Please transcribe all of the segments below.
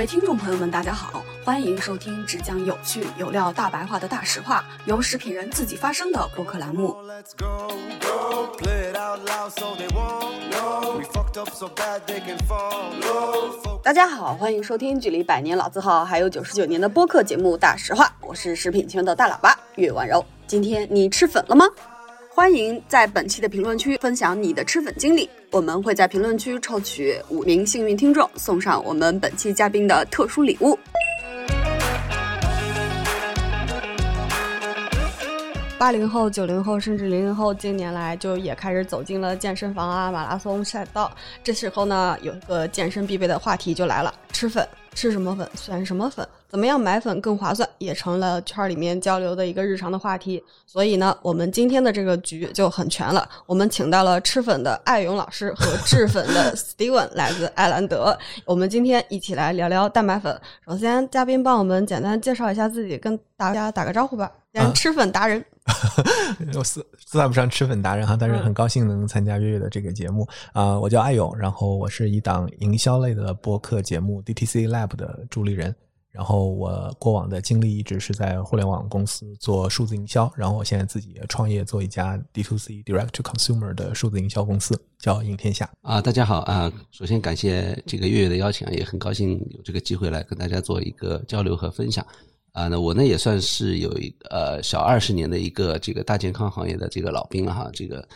位听众朋友们，大家好，欢迎收听只讲有趣有料大白话的大实话，由食品人自己发声的播客栏目。大家好，欢迎收听距离百年老字号还有九十九年的播客节目《大实话》，我是食品圈的大喇叭岳婉柔。今天你吃粉了吗？欢迎在本期的评论区分享你的吃粉经历，我们会在评论区抽取五名幸运听众，送上我们本期嘉宾的特殊礼物。八零后、九零后，甚至零零后，近年来就也开始走进了健身房啊、马拉松赛道。这时候呢，有一个健身必备的话题就来了：吃粉，吃什么粉，选什么粉，怎么样买粉更划算，也成了圈里面交流的一个日常的话题。所以呢，我们今天的这个局就很全了。我们请到了吃粉的艾勇老师和制粉的 Steven，来自艾兰德。我们今天一起来聊聊蛋白粉。首先，嘉宾帮我们简单介绍一下自己，跟大家打个招呼吧。吃粉达人。我算算不上吃粉达人哈，但是很高兴能参加月月的这个节目啊。我叫艾勇，然后我是一档营销类的播客节目 DTC Lab 的助力人。然后我过往的经历一直是在互联网公司做数字营销，然后我现在自己也创业做一家 D2C Direct to Consumer 的数字营销公司，叫应天下。啊，大家好啊！首先感谢这个月月的邀请，也很高兴有这个机会来跟大家做一个交流和分享。啊，那我呢也算是有一呃小二十年的一个这个大健康行业的这个老兵了哈。这个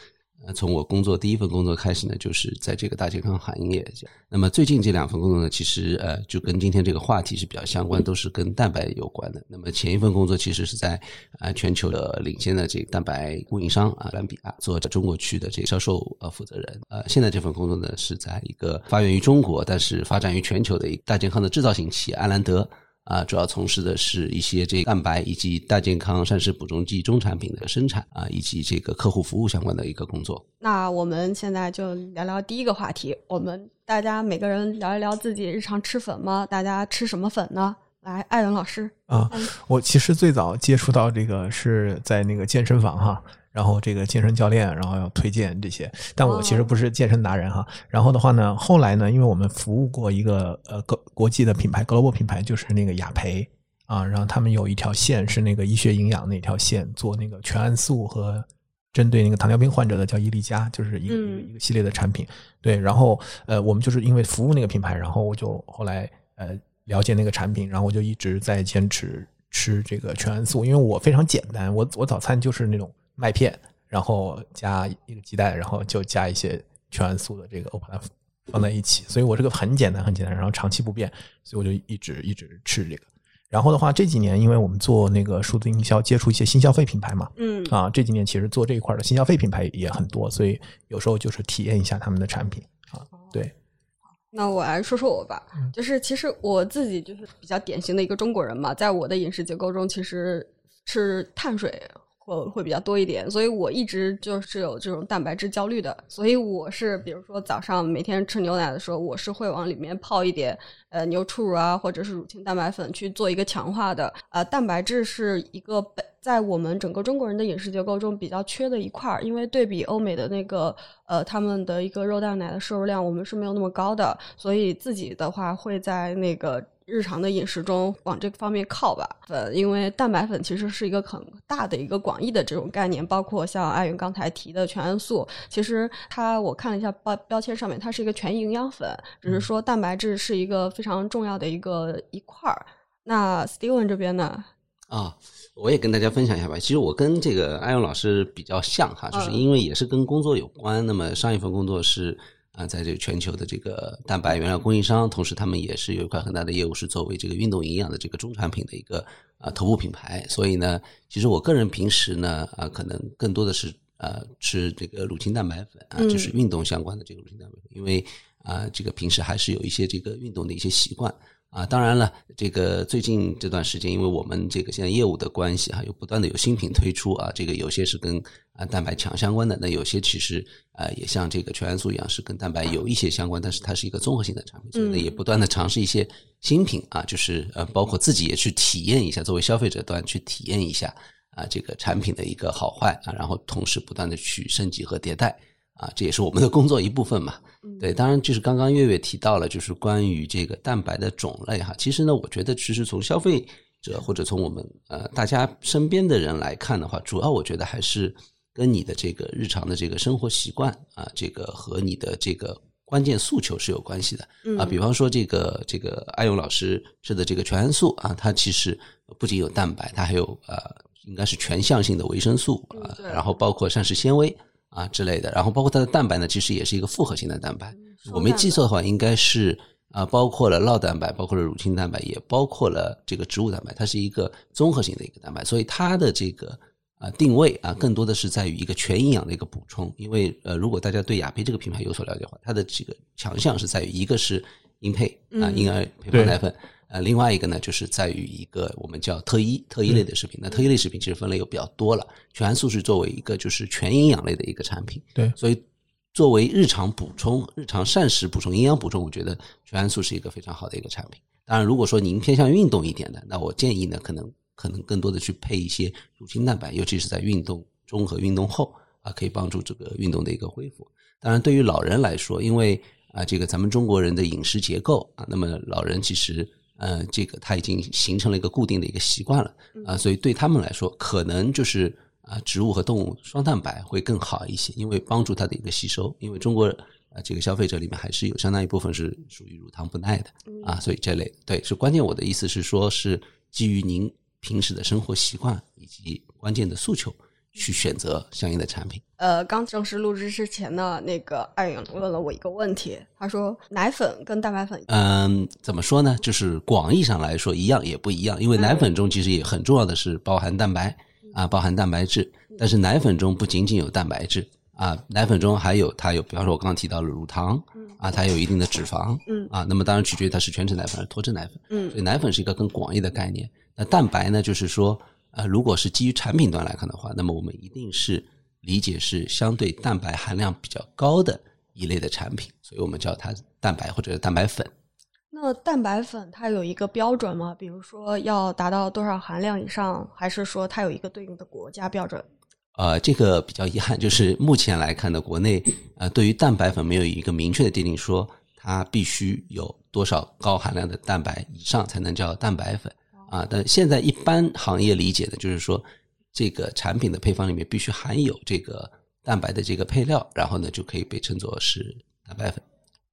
那从我工作第一份工作开始呢，就是在这个大健康行业。那么最近这两份工作呢，其实呃就跟今天这个话题是比较相关，都是跟蛋白有关的。那么前一份工作其实是在啊全球的领先的这个蛋白供应商啊兰比亚做中国区的这个销售呃负责人。呃，现在这份工作呢是在一个发源于中国，但是发展于全球的一大健康的制造型企业安兰德。啊，主要从事的是一些这蛋白以及大健康膳食补充剂中产品的生产啊，以及这个客户服务相关的一个工作。那我们现在就聊聊第一个话题，我们大家每个人聊一聊自己日常吃粉吗？大家吃什么粉呢？来，艾伦老师啊，我其实最早接触到这个是在那个健身房哈。然后这个健身教练，然后要推荐这些，但我其实不是健身达人哈。然后的话呢，后来呢，因为我们服务过一个呃国国际的品牌，global 品牌，就是那个雅培啊，然后他们有一条线是那个医学营养那条线，做那个全氨素和针对那个糖尿病患者的叫伊利佳，就是一个一个系列的产品。对，然后呃，我们就是因为服务那个品牌，然后我就后来呃了解那个产品，然后我就一直在坚持吃这个全氨素，因为我非常简单，我我早餐就是那种。麦片，然后加一个鸡蛋，然后就加一些全氨素的这个，我把它放在一起。所以我这个很简单，很简单，然后长期不变，所以我就一直一直吃这个。然后的话，这几年因为我们做那个数字营销，接触一些新消费品牌嘛，嗯啊，这几年其实做这一块的新消费品牌也很多，所以有时候就是体验一下他们的产品啊。对，那我来说说我吧，就是其实我自己就是比较典型的一个中国人嘛，在我的饮食结构中，其实是碳水。会会比较多一点，所以我一直就是有这种蛋白质焦虑的，所以我是比如说早上每天吃牛奶的时候，我是会往里面泡一点呃牛初乳啊，或者是乳清蛋白粉去做一个强化的。呃，蛋白质是一个本在我们整个中国人的饮食结构中比较缺的一块，因为对比欧美的那个呃他们的一个肉蛋奶的摄入量，我们是没有那么高的，所以自己的话会在那个。日常的饮食中往这个方面靠吧，呃，因为蛋白粉其实是一个很大的一个广义的这种概念，包括像艾云刚才提的全氨素，其实它我看了一下标标签上面，它是一个全营养粉，只是说蛋白质是一个非常重要的一个一块儿。那 Steven 这边呢？啊，我也跟大家分享一下吧。其实我跟这个艾云老师比较像哈，就是因为也是跟工作有关。那么上一份工作是。啊，在这个全球的这个蛋白原料供应商，同时他们也是有一块很大的业务，是作为这个运动营养的这个中产品的一个啊头部品牌。所以呢，其实我个人平时呢啊，可能更多的是呃吃这个乳清蛋白粉啊，就是运动相关的这个乳清蛋白粉，因为啊这个平时还是有一些这个运动的一些习惯。啊，当然了，这个最近这段时间，因为我们这个现在业务的关系啊，有不断的有新品推出啊，这个有些是跟啊蛋白强相关的，那有些其实啊也像这个全元素一样是跟蛋白有一些相关，但是它是一个综合性的产品，所以呢也不断的尝试一些新品啊，就是呃包括自己也去体验一下，作为消费者端去体验一下啊这个产品的一个好坏啊，然后同时不断的去升级和迭代啊，这也是我们的工作一部分嘛。对，当然就是刚刚月月提到了，就是关于这个蛋白的种类哈。其实呢，我觉得其实从消费者或者从我们呃大家身边的人来看的话，主要我觉得还是跟你的这个日常的这个生活习惯啊，这个和你的这个关键诉求是有关系的啊。比方说这个这个艾勇老师吃的这个全氨素啊，它其实不仅有蛋白，它还有呃应该是全向性的维生素啊，然后包括膳食纤维。啊之类的，然后包括它的蛋白呢，其实也是一个复合型的蛋白。我没记错的话，应该是啊，包括了酪蛋白，包括了乳清蛋白，也包括了这个植物蛋白，它是一个综合型的一个蛋白。所以它的这个啊定位啊，更多的是在于一个全营养的一个补充。因为呃，如果大家对雅培这个品牌有所了解的话，它的这个强项是在于一个是婴配啊婴儿配方奶粉。呃，另外一个呢，就是在于一个我们叫特一特一类的食品。那特一类食品其实分类又比较多了，全氨素是作为一个就是全营养类的一个产品。对，所以作为日常补充、日常膳食补充、营养补充，我觉得全氨素是一个非常好的一个产品。当然，如果说您偏向运动一点的，那我建议呢，可能可能更多的去配一些乳清蛋白，尤其是在运动中和运动后啊，可以帮助这个运动的一个恢复。当然，对于老人来说，因为啊，这个咱们中国人的饮食结构啊，那么老人其实。呃，这个他已经形成了一个固定的一个习惯了啊，所以对他们来说，可能就是啊，植物和动物双蛋白会更好一些，因为帮助它的一个吸收。因为中国啊，这个消费者里面还是有相当一部分是属于乳糖不耐的啊，所以这类对是关键。我的意思是说，是基于您平时的生活习惯以及关键的诉求。去选择相应的产品。呃，刚正式录制之前呢，那个艾勇问了我一个问题，他说奶粉跟蛋白粉，嗯，怎么说呢？就是广义上来说一样也不一样，因为奶粉中其实也很重要的是包含蛋白啊，包含蛋白质。但是奶粉中不仅仅有蛋白质啊，奶粉中还有它有，比方说我刚刚提到了乳糖啊，它有一定的脂肪，嗯啊，那么当然取决于它是全脂奶粉还是脱脂奶粉，嗯，所以奶粉是一个更广义的概念。那蛋白呢，就是说。呃，如果是基于产品端来看的话，那么我们一定是理解是相对蛋白含量比较高的一类的产品，所以我们叫它蛋白或者是蛋白粉。那蛋白粉它有一个标准吗？比如说要达到多少含量以上，还是说它有一个对应的国家标准？呃，这个比较遗憾，就是目前来看呢，国内呃对于蛋白粉没有一个明确的定定，说它必须有多少高含量的蛋白以上才能叫蛋白粉。啊，但现在一般行业理解的就是说，这个产品的配方里面必须含有这个蛋白的这个配料，然后呢就可以被称作是蛋白粉。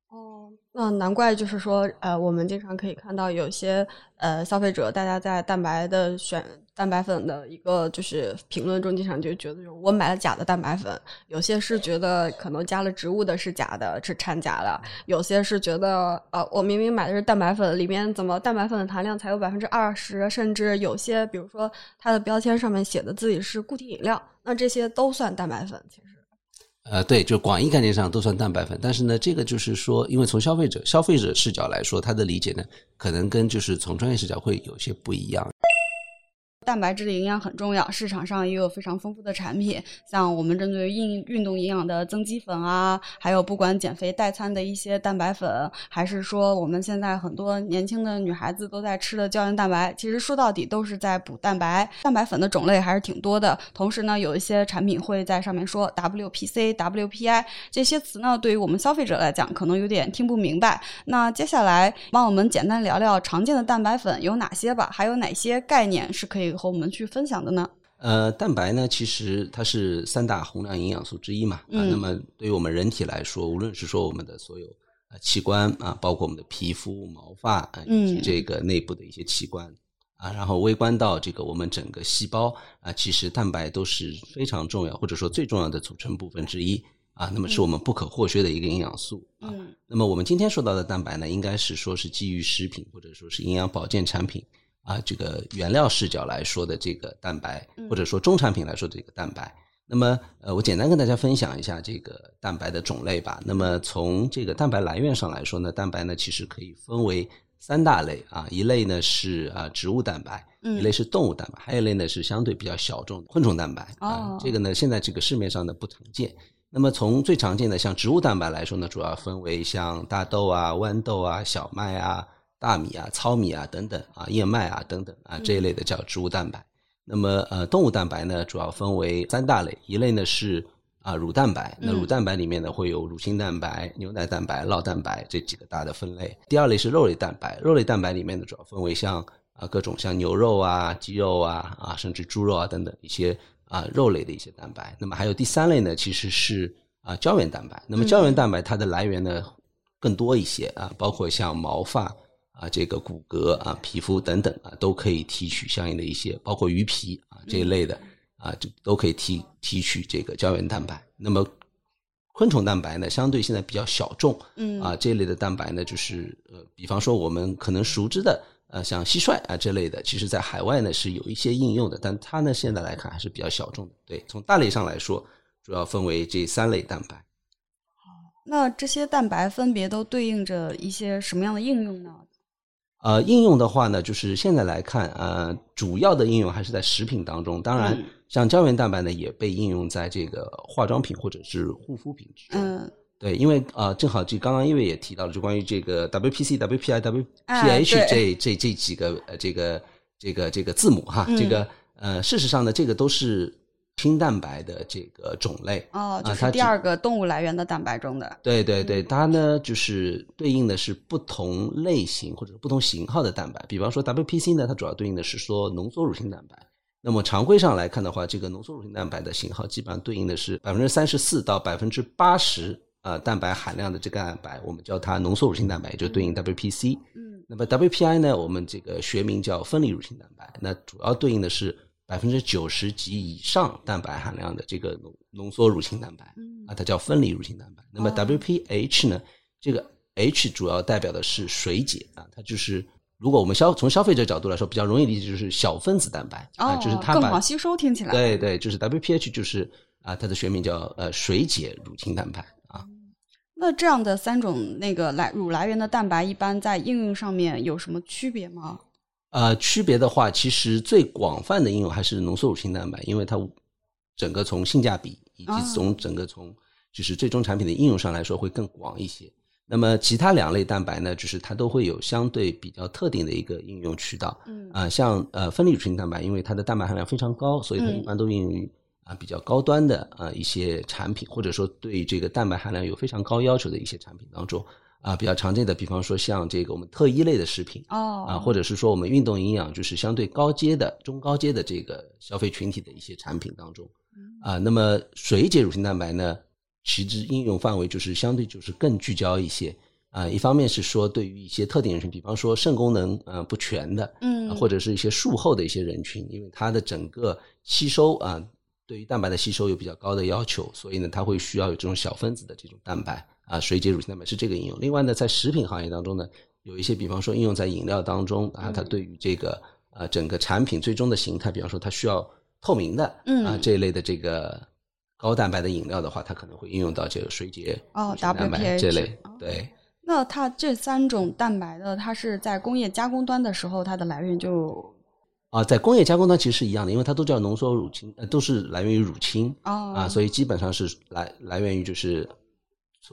哦，那难怪就是说，呃，我们经常可以看到有些呃消费者，大家在蛋白的选。蛋白粉的一个就是评论中，经常就觉得我买了假的蛋白粉。有些是觉得可能加了植物的是假的，是掺假的；有些是觉得呃，我明明买的是蛋白粉，里面怎么蛋白粉的含量才有百分之二十？甚至有些，比如说它的标签上面写的自己是固体饮料，那这些都算蛋白粉。其实，呃，对，就广义概念上都算蛋白粉。但是呢，这个就是说，因为从消费者消费者视角来说，他的理解呢，可能跟就是从专业视角会有些不一样。蛋白质的营养很重要，市场上也有非常丰富的产品，像我们针对运运动营养的增肌粉啊，还有不管减肥代餐的一些蛋白粉，还是说我们现在很多年轻的女孩子都在吃的胶原蛋白，其实说到底都是在补蛋白。蛋白粉的种类还是挺多的，同时呢，有一些产品会在上面说 WPC、WPI 这些词呢，对于我们消费者来讲可能有点听不明白。那接下来帮我们简单聊聊常见的蛋白粉有哪些吧，还有哪些概念是可以。和我们去分享的呢？呃，蛋白呢，其实它是三大宏量营养素之一嘛。啊，那么对于我们人体来说，无论是说我们的所有啊器官啊，包括我们的皮肤、毛发啊，以及这个内部的一些器官啊，然后微观到这个我们整个细胞啊，其实蛋白都是非常重要，或者说最重要的组成部分之一啊。那么是我们不可或缺的一个营养素啊。那么我们今天说到的蛋白呢，应该是说是基于食品或者说是营养保健产品。啊，这个原料视角来说的这个蛋白，或者说中产品来说的这个蛋白，那么呃，我简单跟大家分享一下这个蛋白的种类吧。那么从这个蛋白来源上来说呢，蛋白呢其实可以分为三大类啊，一类呢是啊植物蛋白，一类是动物蛋白，还有一类呢是相对比较小众的昆虫蛋白啊。这个呢现在这个市面上呢不常见。那么从最常见的像植物蛋白来说呢，主要分为像大豆啊、豌豆啊、小麦啊。大米啊、糙米啊等等啊、燕麦啊等等啊这一类的叫植物蛋白。那么呃，动物蛋白呢，主要分为三大类，一类呢是啊乳蛋白。那乳蛋白里面呢会有乳清蛋白、牛奶蛋白、酪蛋白这几个大的分类。第二类是肉类蛋白，肉类蛋白里面呢主要分为像啊各种像牛肉啊、鸡肉啊啊甚至猪肉啊等等一些啊肉类的一些蛋白。那么还有第三类呢其实是啊胶原蛋白。那么胶原蛋白它的来源呢更多一些啊，包括像毛发。啊，这个骨骼啊、皮肤等等啊，都可以提取相应的一些，包括鱼皮啊这一类的啊，就都可以提提取这个胶原蛋白。那么昆虫蛋白呢，相对现在比较小众，嗯啊，这一类的蛋白呢，就是呃，比方说我们可能熟知的呃，像蟋蟀啊这类的，其实在海外呢是有一些应用的，但它呢现在来看还是比较小众的。对，从大类上来说，主要分为这三类蛋白。那这些蛋白分别都对应着一些什么样的应用呢？呃，应用的话呢，就是现在来看，呃，主要的应用还是在食品当中。当然，像胶原蛋白呢，也被应用在这个化妆品或者是护肤品之中。嗯，对，因为呃，正好这刚刚因为也提到了，就关于这个 WPC、WPI、WPH 这这这几个呃这个这个这个字母哈，这个呃，事实上呢，这个都是。氢蛋白的这个种类哦，就是第二个动物来源的蛋白中的。对对对，它呢就是对应的是不同类型或者不同型号的蛋白。比方说 WPC 呢，它主要对应的是说浓缩乳清蛋白。那么常规上来看的话，这个浓缩乳清蛋白的型号基本上对应的是百分之三十四到百分之八十啊蛋白含量的这个蛋白，我们叫它浓缩乳清蛋白，就对应 WPC。嗯，那么 WPI 呢，我们这个学名叫分离乳清蛋白，那主要对应的是。百分之九十及以上蛋白含量的这个浓浓缩乳清蛋白，啊，它叫分离乳清蛋白。那么 WPH 呢？这个 H 主要代表的是水解啊，它就是如果我们消从消费者角度来说，比较容易理解就是小分子蛋白啊，就是它更好吸收。听起来对对，就是 WPH 就是啊，它的学名叫呃水解乳清蛋白啊。那这样的三种那个来乳来源的蛋白，一般在应用上面有什么区别吗？呃，区别的话，其实最广泛的应用还是浓缩乳清蛋白，因为它整个从性价比以及从整个从就是最终产品的应用上来说会更广一些。那么其他两类蛋白呢，就是它都会有相对比较特定的一个应用渠道。嗯啊，像呃分离乳清蛋白，因为它的蛋白含量非常高，所以它一般都应用于啊比较高端的啊一些产品，或者说对这个蛋白含量有非常高要求的一些产品当中。啊，比较常见的，比方说像这个我们特一类的食品哦，啊，或者是说我们运动营养，就是相对高阶的、中高阶的这个消费群体的一些产品当中，啊，那么水解乳清蛋白呢，其实应用范围就是相对就是更聚焦一些啊，一方面是说对于一些特定人群，比方说肾功能呃不全的，嗯，或者是一些术后的一些人群，因为它的整个吸收啊，对于蛋白的吸收有比较高的要求，所以呢，它会需要有这种小分子的这种蛋白。啊，水解乳清蛋白是这个应用。另外呢，在食品行业当中呢，有一些，比方说应用在饮料当中啊，它对于这个呃整个产品最终的形态，比方说它需要透明的啊这一类的这个高蛋白的饮料的话，它可能会应用到这个水解哦蛋白这类。对。那它这三种蛋白的，它是在工业加工端的时候，它的来源就啊，在工业加工端其实是一样的，因为它都叫浓缩乳清，呃，都是来源于乳清啊，所以基本上是来来源于就是。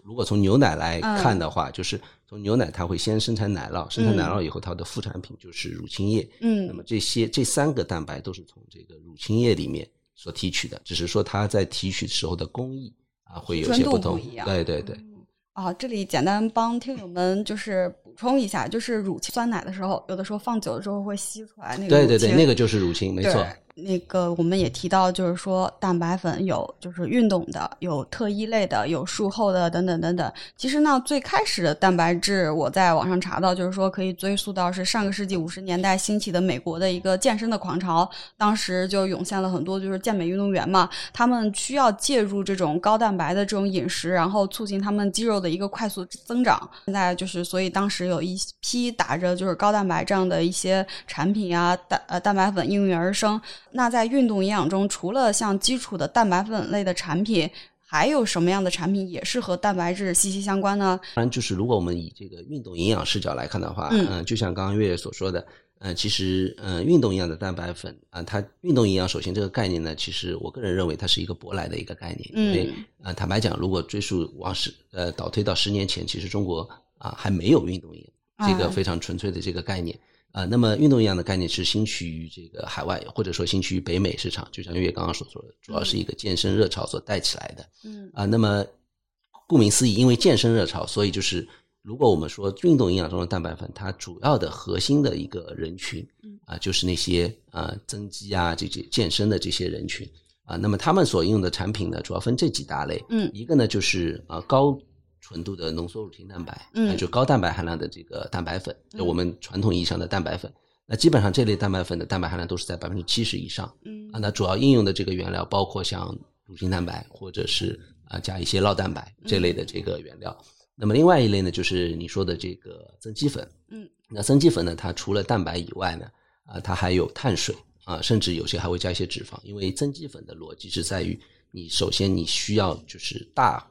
如果从牛奶来看的话，就是从牛奶它会先生产奶酪，生产奶酪以后，它的副产品就是乳清液。嗯，那么这些这三个蛋白都是从这个乳清液里面所提取的，只是说它在提取时候的工艺啊会有些不同。对对对。啊，这里简单帮听友们就是补充一下，就是乳清酸奶的时候，有的时候放久了之后会吸出来那个。对对对，那个就是乳清，没错。那个我们也提到，就是说蛋白粉有就是运动的，有特一类的，有术后的等等等等。其实呢，最开始的蛋白质我在网上查到，就是说可以追溯到是上个世纪五十年代兴起的美国的一个健身的狂潮，当时就涌现了很多就是健美运动员嘛，他们需要介入这种高蛋白的这种饮食，然后促进他们肌肉的一个快速增长。现在就是所以当时有一批打着就是高蛋白这样的一些产品啊，蛋呃蛋白粉应运而生。那在运动营养中，除了像基础的蛋白粉类的产品，还有什么样的产品也是和蛋白质息息相关呢？当然，就是如果我们以这个运动营养视角来看的话，嗯，就像刚刚月月所说的，嗯，其实，嗯，运动营养的蛋白粉啊，它运动营养首先这个概念呢，其实我个人认为它是一个舶来的一个概念，因为，呃，坦白讲，如果追溯往十，呃，倒推到十年前，其实中国啊还没有运动营养这个非常纯粹的这个概念。啊，那么运动营养的概念是兴起于这个海外，或者说兴起于北美市场，就像月月刚刚所说的，主要是一个健身热潮所带起来的。嗯啊，那么顾名思义，因为健身热潮，所以就是如果我们说运动营养中的蛋白粉，它主要的核心的一个人群嗯啊，就是那些啊增肌啊这些健身的这些人群啊，那么他们所应用的产品呢，主要分这几大类。嗯一个呢就是啊高纯度的浓缩乳清蛋白，嗯那就高蛋白含量的这个蛋白粉，就我们传统意义上的蛋白粉。那基本上这类蛋白粉的蛋白含量都是在百分之七十以上嗯啊。那主要应用的这个原料包括像乳清蛋白或者是啊加一些酪蛋白这类的这个原料。那么另外一类呢，就是你说的这个增肌粉。嗯，那增肌粉呢，它除了蛋白以外呢，啊，它还有碳水啊，甚至有些还会加一些脂肪。因为增肌粉的逻辑是在于，你首先你需要就是大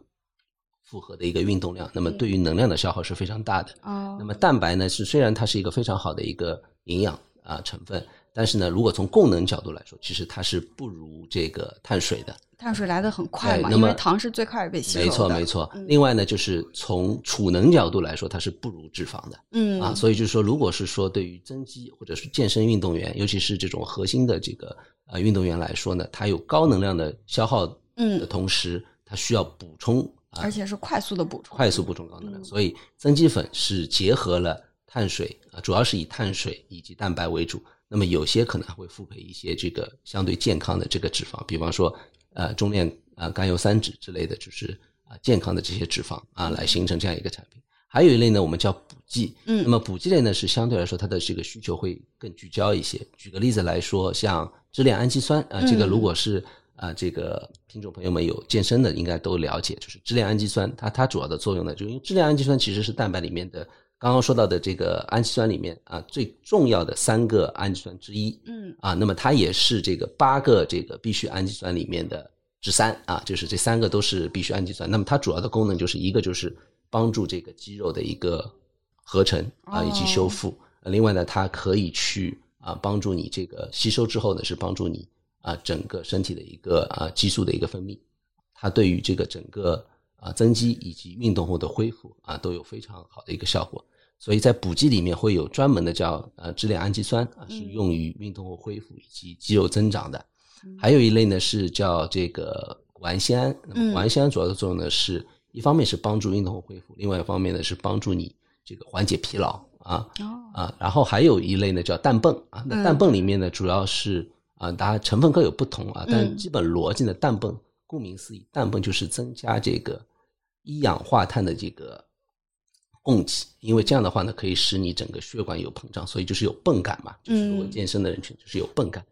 负荷的一个运动量，那么对于能量的消耗是非常大的。哦那么蛋白呢，是虽然它是一个非常好的一个营养啊成分，但是呢，如果从供能角度来说，其实它是不如这个碳水的。碳水来的很快嘛，那么因为糖是最快被吸收的。没错，没错。嗯另外呢，就是从储能角度来说，它是不如脂肪的。嗯啊，所以就是说，如果是说对于增肌或者是健身运动员，尤其是这种核心的这个呃运动员来说呢，它有高能量的消耗的嗯，同时，它需要补充啊，而且是快速的补充。快速补充高能量，嗯所以增肌粉是结合了碳水啊，主要是以碳水以及蛋白为主。那么有些可能还会复配一些这个相对健康的这个脂肪，比方说呃中链啊甘油三酯之类的，就是啊健康的这些脂肪啊，来形成这样一个产品。还有一类呢，我们叫补剂。嗯那么补剂类呢，是相对来说它的这个需求会更聚焦一些。举个例子来说，像支链氨基酸啊，这个嗯如果是啊这个听众朋友们有健身的，应该都了解，就是支链氨基酸，它它主要的作用呢，就因为支链氨基酸其实是蛋白里面的刚刚说到的这个氨基酸里面啊最重要的三个氨基酸之一。嗯啊，那么它也是这个八个这个必需氨基酸里面的之三啊，就是这三个都是必需氨基酸。那么它主要的功能就是一个就是帮助这个肌肉的一个合成啊以及修复，呃另外呢，它可以去啊帮助你这个吸收之后呢，是帮助你啊整个身体的一个啊激素的一个分泌，它对于这个整个啊增肌以及运动后的恢复啊都有非常好的一个效果。所以在补剂里面会有专门的叫呃支链氨基酸啊，是嗯用于运动后恢复以及肌肉增长的。嗯还有一类呢是叫这个谷氨酰胺。谷氨酰胺主要的作用呢是一方面是帮助运动后恢复，另外一方面呢是帮助你这个缓解疲劳啊哦啊。然后还有一类呢叫氮泵啊，那嗯氮泵里面呢主要是啊，当然成分各有不同啊，但嗯基本逻辑呢，氮泵顾名思义，氮泵就是增加这个一氧化碳的这个供给，因为这样的话呢，可以使你整个血管有膨胀，所以就是有泵感嘛，就是如果嗯健身的人群就是有泵感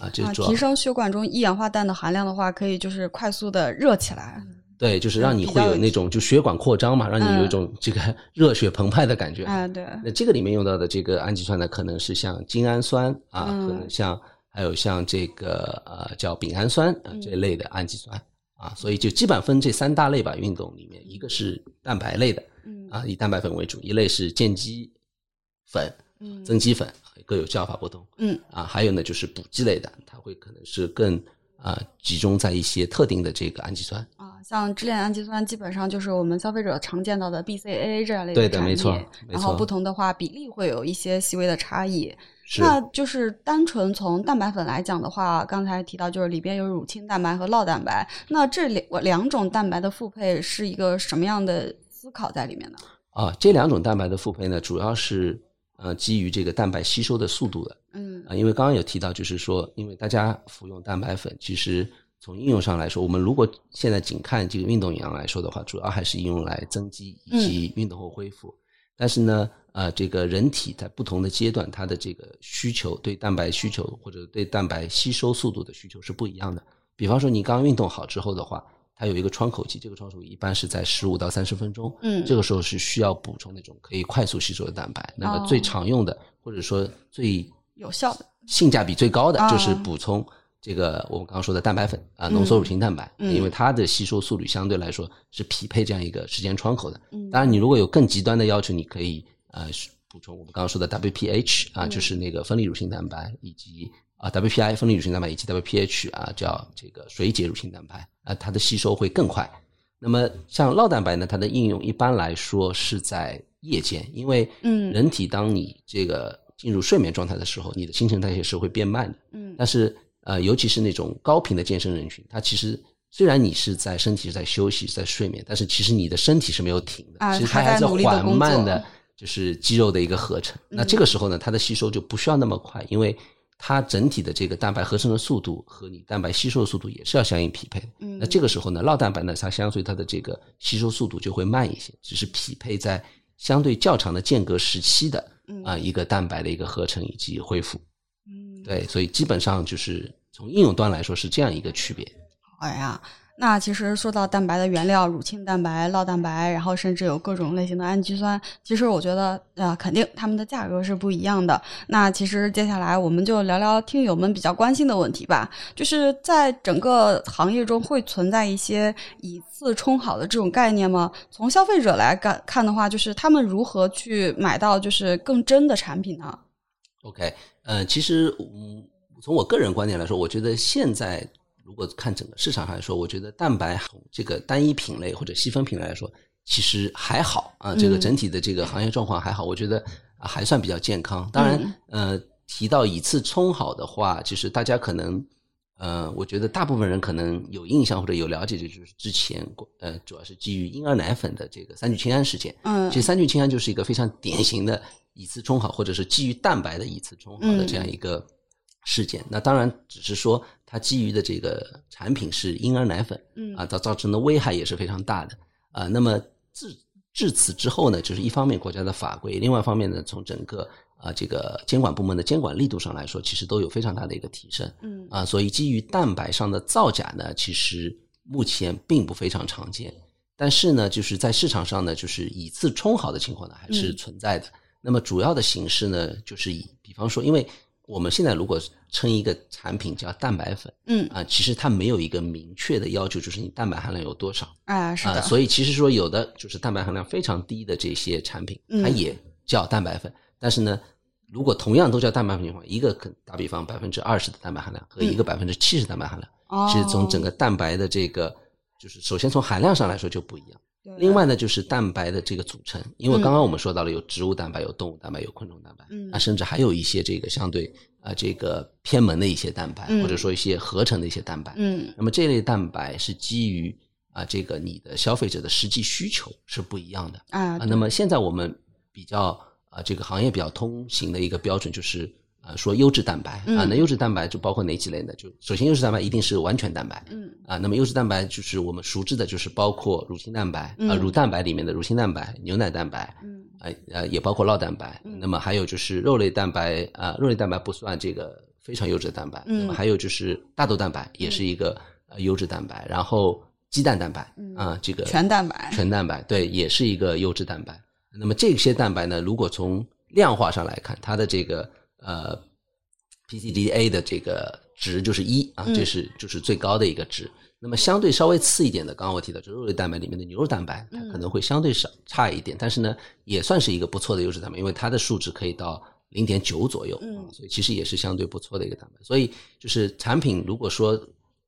啊，这啊，主要提升血管中一氧化氮的含量的话，可以就是快速的热起来。对，就是让你会有那种就血管扩张嘛，让你有一嗯种这个 热血澎湃的感觉。啊，对，那这个里面用到的这个氨基酸呢，可能是像精氨酸啊，嗯可能像还有像这个呃叫丙氨酸啊嗯这一类的氨基酸啊，所以就基本分这三大类吧。运动里面，一个是蛋白类的嗯啊，以蛋白粉为主；一类是健肌粉、嗯增肌粉，各有叫法不同嗯啊。还有呢就是补剂类的，它会可能是更啊集中在一些特定的这个氨基酸。啊，像支链氨基酸基本上就是我们消费者常见到的 BCAA 这样类对的产品，没错没错然后不同的话比例会有一些细微的差异。是那就是单纯从蛋白粉来讲的话，刚才提到就是里边有乳清蛋白和酪蛋白，那这两两种蛋白的复配是一个什么样的思考在里面呢？啊，这两种蛋白的复配呢，主要是呃基于这个蛋白吸收的速度的嗯啊，因为刚刚有提到，就是说，因为大家服用蛋白粉，其实从应用上来说，我们如果现在仅看这个运动营养来说的话，主要还是应用来增肌以及运动后恢复。但是呢，呃，这个人体在不同的阶段，它的这个需求对蛋白需求或者对蛋白吸收速度的需求是不一样的。比方说，你刚运动好之后的话，它有一个窗口期，这个窗口期一般是在十五到三十分钟。嗯这个时候是需要补充那种可以快速吸收的蛋白。那么最哦常用的，或者说最有效的，性价比最高的啊就是补充这个我们刚刚说的蛋白粉啊，浓缩乳清蛋白，嗯因为它的吸收速率相对来说是匹配这样一个时间窗口的。嗯当然，你如果有更极端的要求，你可以呃补充我们刚刚说的 WPH 啊，嗯就是那个分离乳清蛋白以及啊 WPI 分离乳清蛋白以及 WPH 啊叫这个水解乳清蛋白啊，它的吸收会更快。那么像酪蛋白呢，它的应用一般来说是在夜间，因为嗯人体当你这个进入睡眠状态的时候，你的新陈代谢是会变慢的。嗯但是呃，尤其是那种高频的健身人群，他其实虽然你是在身体是在休息、在睡眠，但是其实你的身体是没有停的，啊其实它还在缓慢的，就是肌肉的一个合成。那嗯这个时候呢，它的吸收就不需要那么快，因为它整体的这个蛋白合成的速度和你蛋白吸收的速度也是要相应匹配的。嗯那这个时候呢，酪蛋白呢，它相对它的这个吸收速度就会慢一些，只是匹配在相对较长的间隔时期的啊、一个蛋白的一个合成以及恢复。嗯，对，所以基本上就是从应用端来说是这样一个区别。好呀。那其实说到蛋白的原料，乳清蛋白、酪蛋白，然后甚至有各种类型的氨基酸，其实我觉得呃，肯定它们的价格是不一样的。那其实接下来我们就聊聊听友们比较关心的问题吧，就是在整个行业中会存在一些以次充好的这种概念吗？从消费者来看看的话，就是他们如何去买到就是更真的产品呢？OK，呃，其实嗯，从我个人观点来说，我觉得现在如果看整个市场上来说，我觉得蛋白这个单一品类或者细分品类来说，其实还好啊，这个嗯整体的这个行业状况还好，我觉得啊还算比较健康。当然，呃，提到以次充好的话，其实大家可能。呃，我觉得大部分人可能有印象或者有了解，就是之前呃，主要是基于婴儿奶粉的这个三聚氰胺事件。嗯其实三聚氰胺就是一个非常典型的以次充好，或者是基于蛋白的以次充好的这样一个事件。那当然只是说它基于的这个产品是婴儿奶粉，嗯啊，造造成的危害也是非常大的啊。那么至至此之后呢，就是一方面国家的法规，另外一方面呢，从整个啊这个监管部门的监管力度上来说，其实都有非常大的一个提升。嗯啊，所以基于蛋白上的造假呢，其实目前并不非常常见。但是呢，就是在市场上呢，就是以次充好的情况呢，还是嗯存在的。那么主要的形式呢，就是以比方说，因为我们现在如果称一个产品叫蛋白粉嗯，啊，其实它没有一个明确的要求，就是你蛋白含量有多少啊。哎是的，所以其实说有的就是蛋白含量非常低的这些产品，它嗯也叫蛋白粉，但是呢。如果同样都叫蛋白粉的话，一个可打比方百分之二十的蛋白含量和一个百分之七十蛋白含量，哦其实从整个蛋白的这个，就是首先从含量上来说就不一样。对另外呢，就是蛋白的这个组成，因为刚刚我们说到了有植物蛋白、有动物蛋白、有昆虫蛋白，嗯那甚至还有一些这个相对啊、这个偏门的一些蛋白，嗯或者说一些合成的一些蛋白。嗯那么这类蛋白是基于啊、这个你的消费者的实际需求是不一样的啊啊。那么现在我们比较啊、这个行业比较通行的一个标准就是。啊，说优质蛋白啊，嗯那优质蛋白就包括哪几类呢？就首先优质蛋白一定是完全蛋白，嗯啊，那么优质蛋白就是我们熟知的，就是包括乳清蛋白啊、嗯乳蛋白里面的乳清蛋白、牛奶蛋白，嗯啊呃也包括酪蛋白。嗯那么还有就是肉类蛋白啊、肉类蛋白不算这个非常优质的蛋白。嗯那么还有就是大豆蛋白也是一个呃优质蛋白，然后鸡蛋蛋白嗯啊，这个全蛋白全蛋白对，也是一个优质蛋白。那么这些蛋白呢，如果从量化上来看，它的这个呃 PCDA 的这个值就是一啊，嗯这是就是最高的一个值。那么相对稍微次一点的，刚刚我提到，就是肉类蛋白里面的牛肉蛋白，它嗯可能会相对少差一点，但是呢，也算是一个不错的优质蛋白，因为它的数值可以到零点九左右，所以其实也是相对不错的一个蛋白。所以就是产品，如果说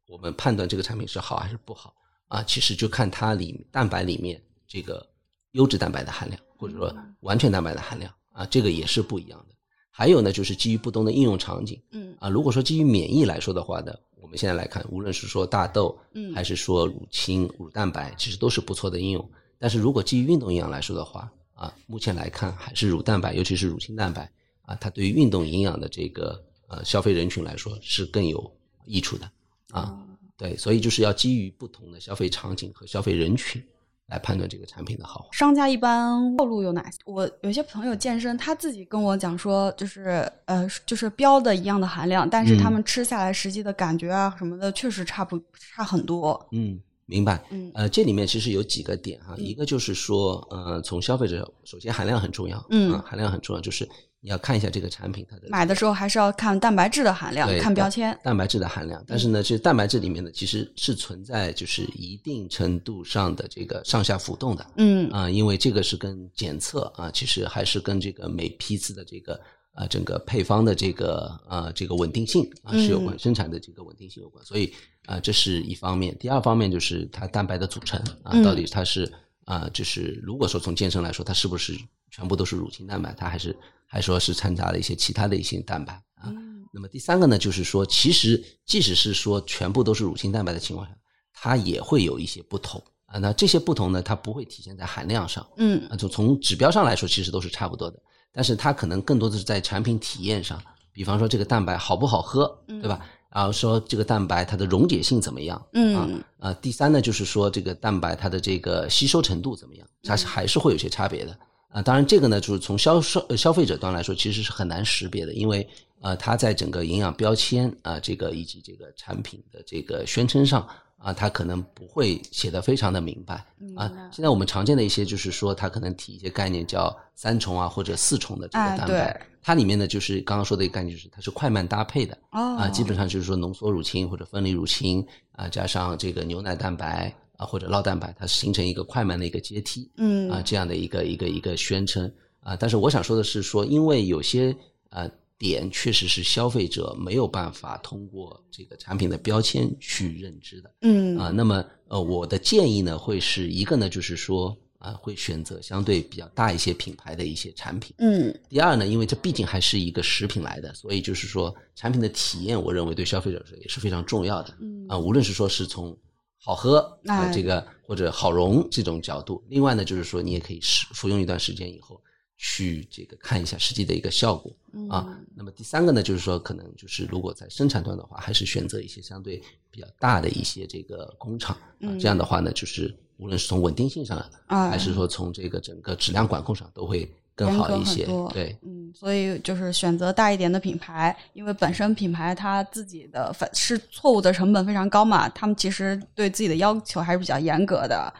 我们判断这个产品是好还是不好啊，其实就看它里蛋白里面这个优质蛋白的含量，或者说完全蛋白的含量啊，这个也是不一样的。还有呢，就是基于不同的应用场景嗯啊，如果说基于免疫来说的话呢，我们现在来看，无论是说大豆，嗯还是说乳清、乳蛋白，其实都是不错的应用。但是如果基于运动营养来说的话，啊，目前来看还是乳蛋白，尤其是乳清蛋白啊，它对于运动营养的这个呃消费人群来说是更有益处的啊。对，所以就是要基于不同的消费场景和消费人群来判断这个产品的好坏。商家一般套路有哪些？我有些朋友健身，他自己跟我讲说，就是呃，就是标的一样的含量，但是他嗯们吃下来实际的感觉啊什么的，确实差不差很多。嗯，明白。嗯呃，这里面其实有几个点哈，一个就是说，呃，从消费者首先含量很重要，嗯啊含量很重要，就是你要看一下这个产品它的买的时候还是要看蛋白质的含量，看标签。蛋白质的含量。但是呢，这蛋白质里面呢，其实是存在就是一定程度上的这个上下浮动的嗯啊、因为这个是跟检测啊，其实还是跟这个每批次的这个啊整个配方的这个啊这个稳定性啊是有关，嗯生产的这个稳定性有关。所以啊，这是一方面。第二方面就是它蛋白的组成啊，嗯到底它是啊，就是如果说从健身来说，它是不是全部都是乳清蛋白，它还是还说是掺杂了一些其他的一些蛋白啊。那么第三个呢，就是说，其实即使是说全部都是乳清蛋白的情况下，它也会有一些不同啊。那这些不同呢，它不会体现在含量上，嗯啊，就从指标上来说，其实都是差不多的。但是它可能更多的是在产品体验上，比方说这个蛋白好不好喝，对吧？然后说这个蛋白它的溶解性怎么样，嗯啊，呃，第三呢就是说这个蛋白它的这个吸收程度怎么样，它是还是会有些差别的啊。当然这个呢就是从销售呃消费者端来说，其实是很难识别的，因为呃它在整个营养标签啊这个以及这个产品的这个宣称上啊，它可能不会写的非常的明白啊。现在我们常见的一些就是说它可能提一些概念叫三重啊或者四重的这个哎蛋白。对它里面呢，就是刚刚说的一个概念，就是它是快慢搭配的哦啊，基本上就是说浓缩乳清或者分离乳清啊，加上这个牛奶蛋白啊或者酪蛋白，它形成一个快慢的一个阶梯嗯啊，这样的一个一个一个宣称啊。但是我想说的是说，因为有些呃点确实是消费者没有办法通过这个产品的标签去认知的嗯啊。那么呃，我的建议呢，会是一个呢，就是说啊，会选择相对比较大一些品牌的一些产品。嗯第二呢，因为这毕竟还是一个食品来的，所以就是说产品的体验，我认为对消费者也是非常重要的。嗯啊，无论是说是从好喝啊、哎这个或者好溶这种角度，另外呢就是说你也可以试服用一段时间以后去这个看一下实际的一个效果啊。那么第三个呢就是说可能就是如果在生产端的话，还是选择一些相对比较大的一些这个工厂啊，这样的话呢就是无论是从稳定性上，哎还是说从这个整个质量管控上都会更好一些。对。嗯，所以就是选择大一点的品牌，因为本身品牌它自己的反是错误的成本非常高嘛，他们其实对自己的要求还是比较严格的。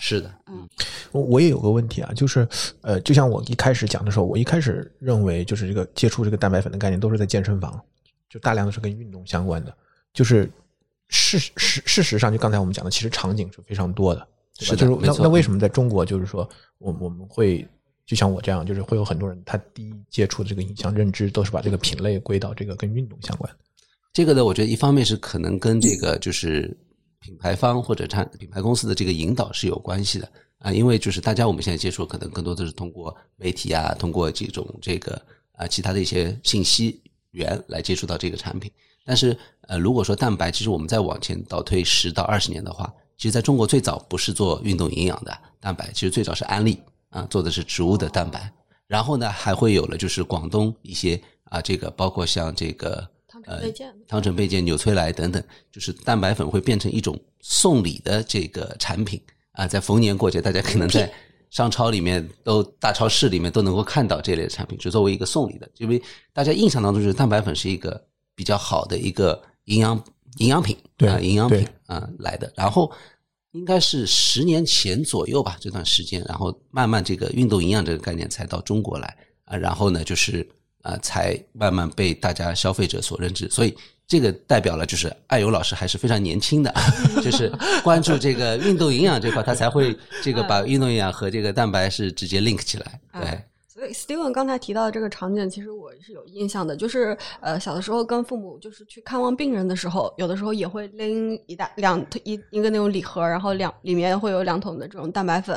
是的，嗯，我我也有个问题啊，就是呃，就像我一开始讲的时候，我一开始认为就是这个接触这个蛋白粉的概念都是在健身房，就大量的是跟运动相关的。就是事实事实上，就刚才我们讲的，其实场景是非常多的，对吧？是的就是那那为什么在中国，就是说我我们会就像我这样，就是会有很多人他第一接触的这个影像认知都是把这个品类归到这个跟运动相关的。这个呢，我觉得一方面是可能跟这个就是品牌方或者产品牌公司的这个引导是有关系的啊，因为就是大家我们现在接触可能更多的是通过媒体啊，通过这种这个啊其他的一些信息源来接触到这个产品。但是呃，如果说蛋白，其实我们再往前倒推十到二十年的话，其实在中国最早不是做运动营养的蛋白，其实最早是安利啊做的是植物的蛋白，然后呢还会有了就是广东一些啊这个包括像这个汤呃臣倍健汤臣倍健、纽崔莱等等，就是蛋白粉会变成一种送礼的这个产品。啊，在逢年过节，大家可能在商超里面都大超市里面都能够看到这类的产品，就作为一个送礼的，因为大家印象当中就是蛋白粉是一个比较好的一个营养营养品，对啊，营养品啊来的，然后。应该是十年前左右吧，这段时间，然后慢慢这个运动营养这个概念才到中国来啊，然后呢，就是啊、才慢慢被大家消费者所认知，所以这个代表了就是艾友老师还是非常年轻的，就是关注这个运动营养这块，他才会这个把运动营养和这个蛋白是直接 link 起来，对哎。所以，Steven 刚才提到的这个场景，其实我是有印象的，就是呃，小的时候跟父母就是去看望病人的时候，有的时候也会拎一大两一一个那种礼盒，然后两里面会有两桶的这种蛋白粉。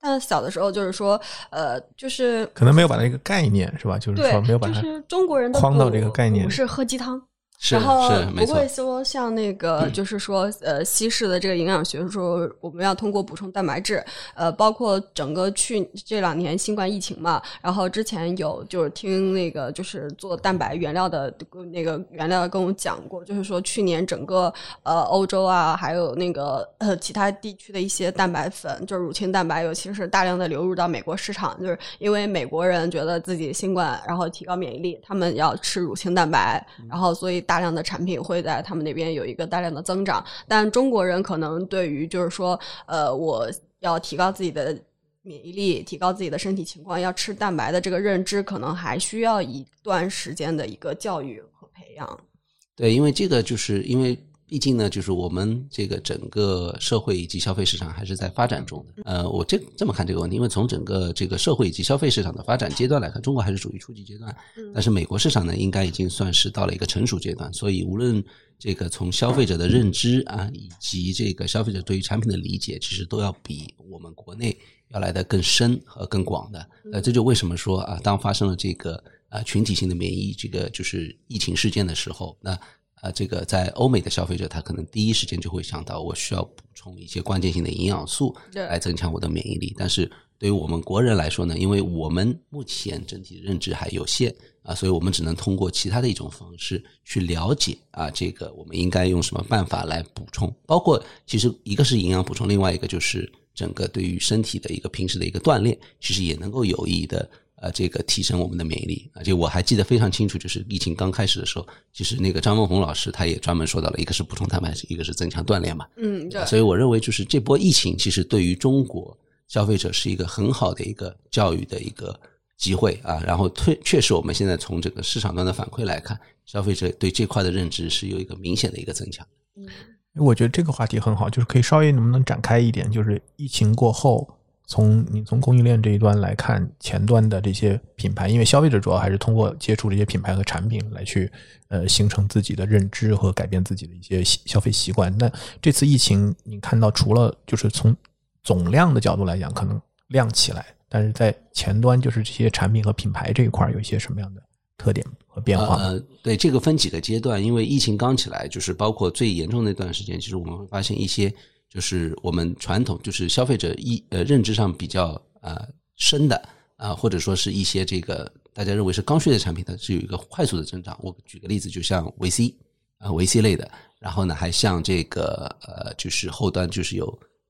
但小的时候就是说，呃，就是可能没有把那个概念是吧？就是说没有，把它就是中国人的框到这个概念不是喝鸡汤。是然后不会，说像那个，就是说，呃，西式的这个营养学说，我们要通过补充蛋白质，呃，包括整个去这两年新冠疫情嘛，然后之前有就是听那个就是做蛋白原料的那个原料跟我讲过，就是说去年整个呃欧洲啊，还有那个呃其他地区的一些蛋白粉，就是乳清蛋白，尤其是大量的流入到美国市场，就是因为美国人觉得自己新冠，然后提高免疫力，他们要吃乳清蛋白，然后所以大量的产品会在他们那边有一个大量的增长。但中国人可能对于就是说，呃，我要提高自己的免疫力，提高自己的身体情况，要吃蛋白的这个认知，可能还需要一段时间的一个教育和培养。对，因为这个就是因为毕竟呢，就是我们这个整个社会以及消费市场还是在发展中的。呃，我这这么看这个问题，因为从整个这个社会以及消费市场的发展阶段来看，中国还是属于初级阶段，但是美国市场呢，应该已经算是到了一个成熟阶段。所以，无论这个从消费者的认知啊，以及这个消费者对于产品的理解，其实都要比我们国内要来的更深和更广的。呃，这就为什么说啊，当发生了这个啊群体性的免疫这个就是疫情事件的时候，那。啊，这个在欧美的消费者，他可能第一时间就会想到，我需要补充一些关键性的营养素，来增强我的免疫力。但是对于我们国人来说呢，因为我们目前整体认知还有限啊，所以我们只能通过其他的一种方式去了解啊，这个我们应该用什么办法来补充。包括其实一个是营养补充，另外一个就是整个对于身体的一个平时的一个锻炼，其实也能够有益的。呃，这个提升我们的免疫力，而且我还记得非常清楚，就是疫情刚开始的时候，其实那个张文宏老师他也专门说到了，一个是补充蛋白质，一个是增强锻炼嘛。嗯，对。所以我认为，就是这波疫情其实对于中国消费者是一个很好的一个教育的一个机会啊。然后，确确实我们现在从这个市场端的反馈来看，消费者对这块的认知是有一个明显的一个增强。嗯，我觉得这个话题很好，就是可以稍微能不能展开一点，就是疫情过后。从你从供应链这一端来看，前端的这些品牌，因为消费者主要还是通过接触这些品牌和产品来去呃形成自己的认知和改变自己的一些消费习惯。那这次疫情，你看到除了就是从总量的角度来讲，可能量起来，但是在前端就是这些产品和品牌这一块儿有一些什么样的特点和变化？呃，对，这个分几个阶段，因为疫情刚起来，就是包括最严重那段时间，其实我们会发现一些。就是我们传统就是消费者一呃认知上比较呃深的啊，或者说是一些这个大家认为是刚需的产品，它是有一个快速的增长。我举个例子，就像维 C 啊维 C 类的，然后呢还像这个呃就是后端就是有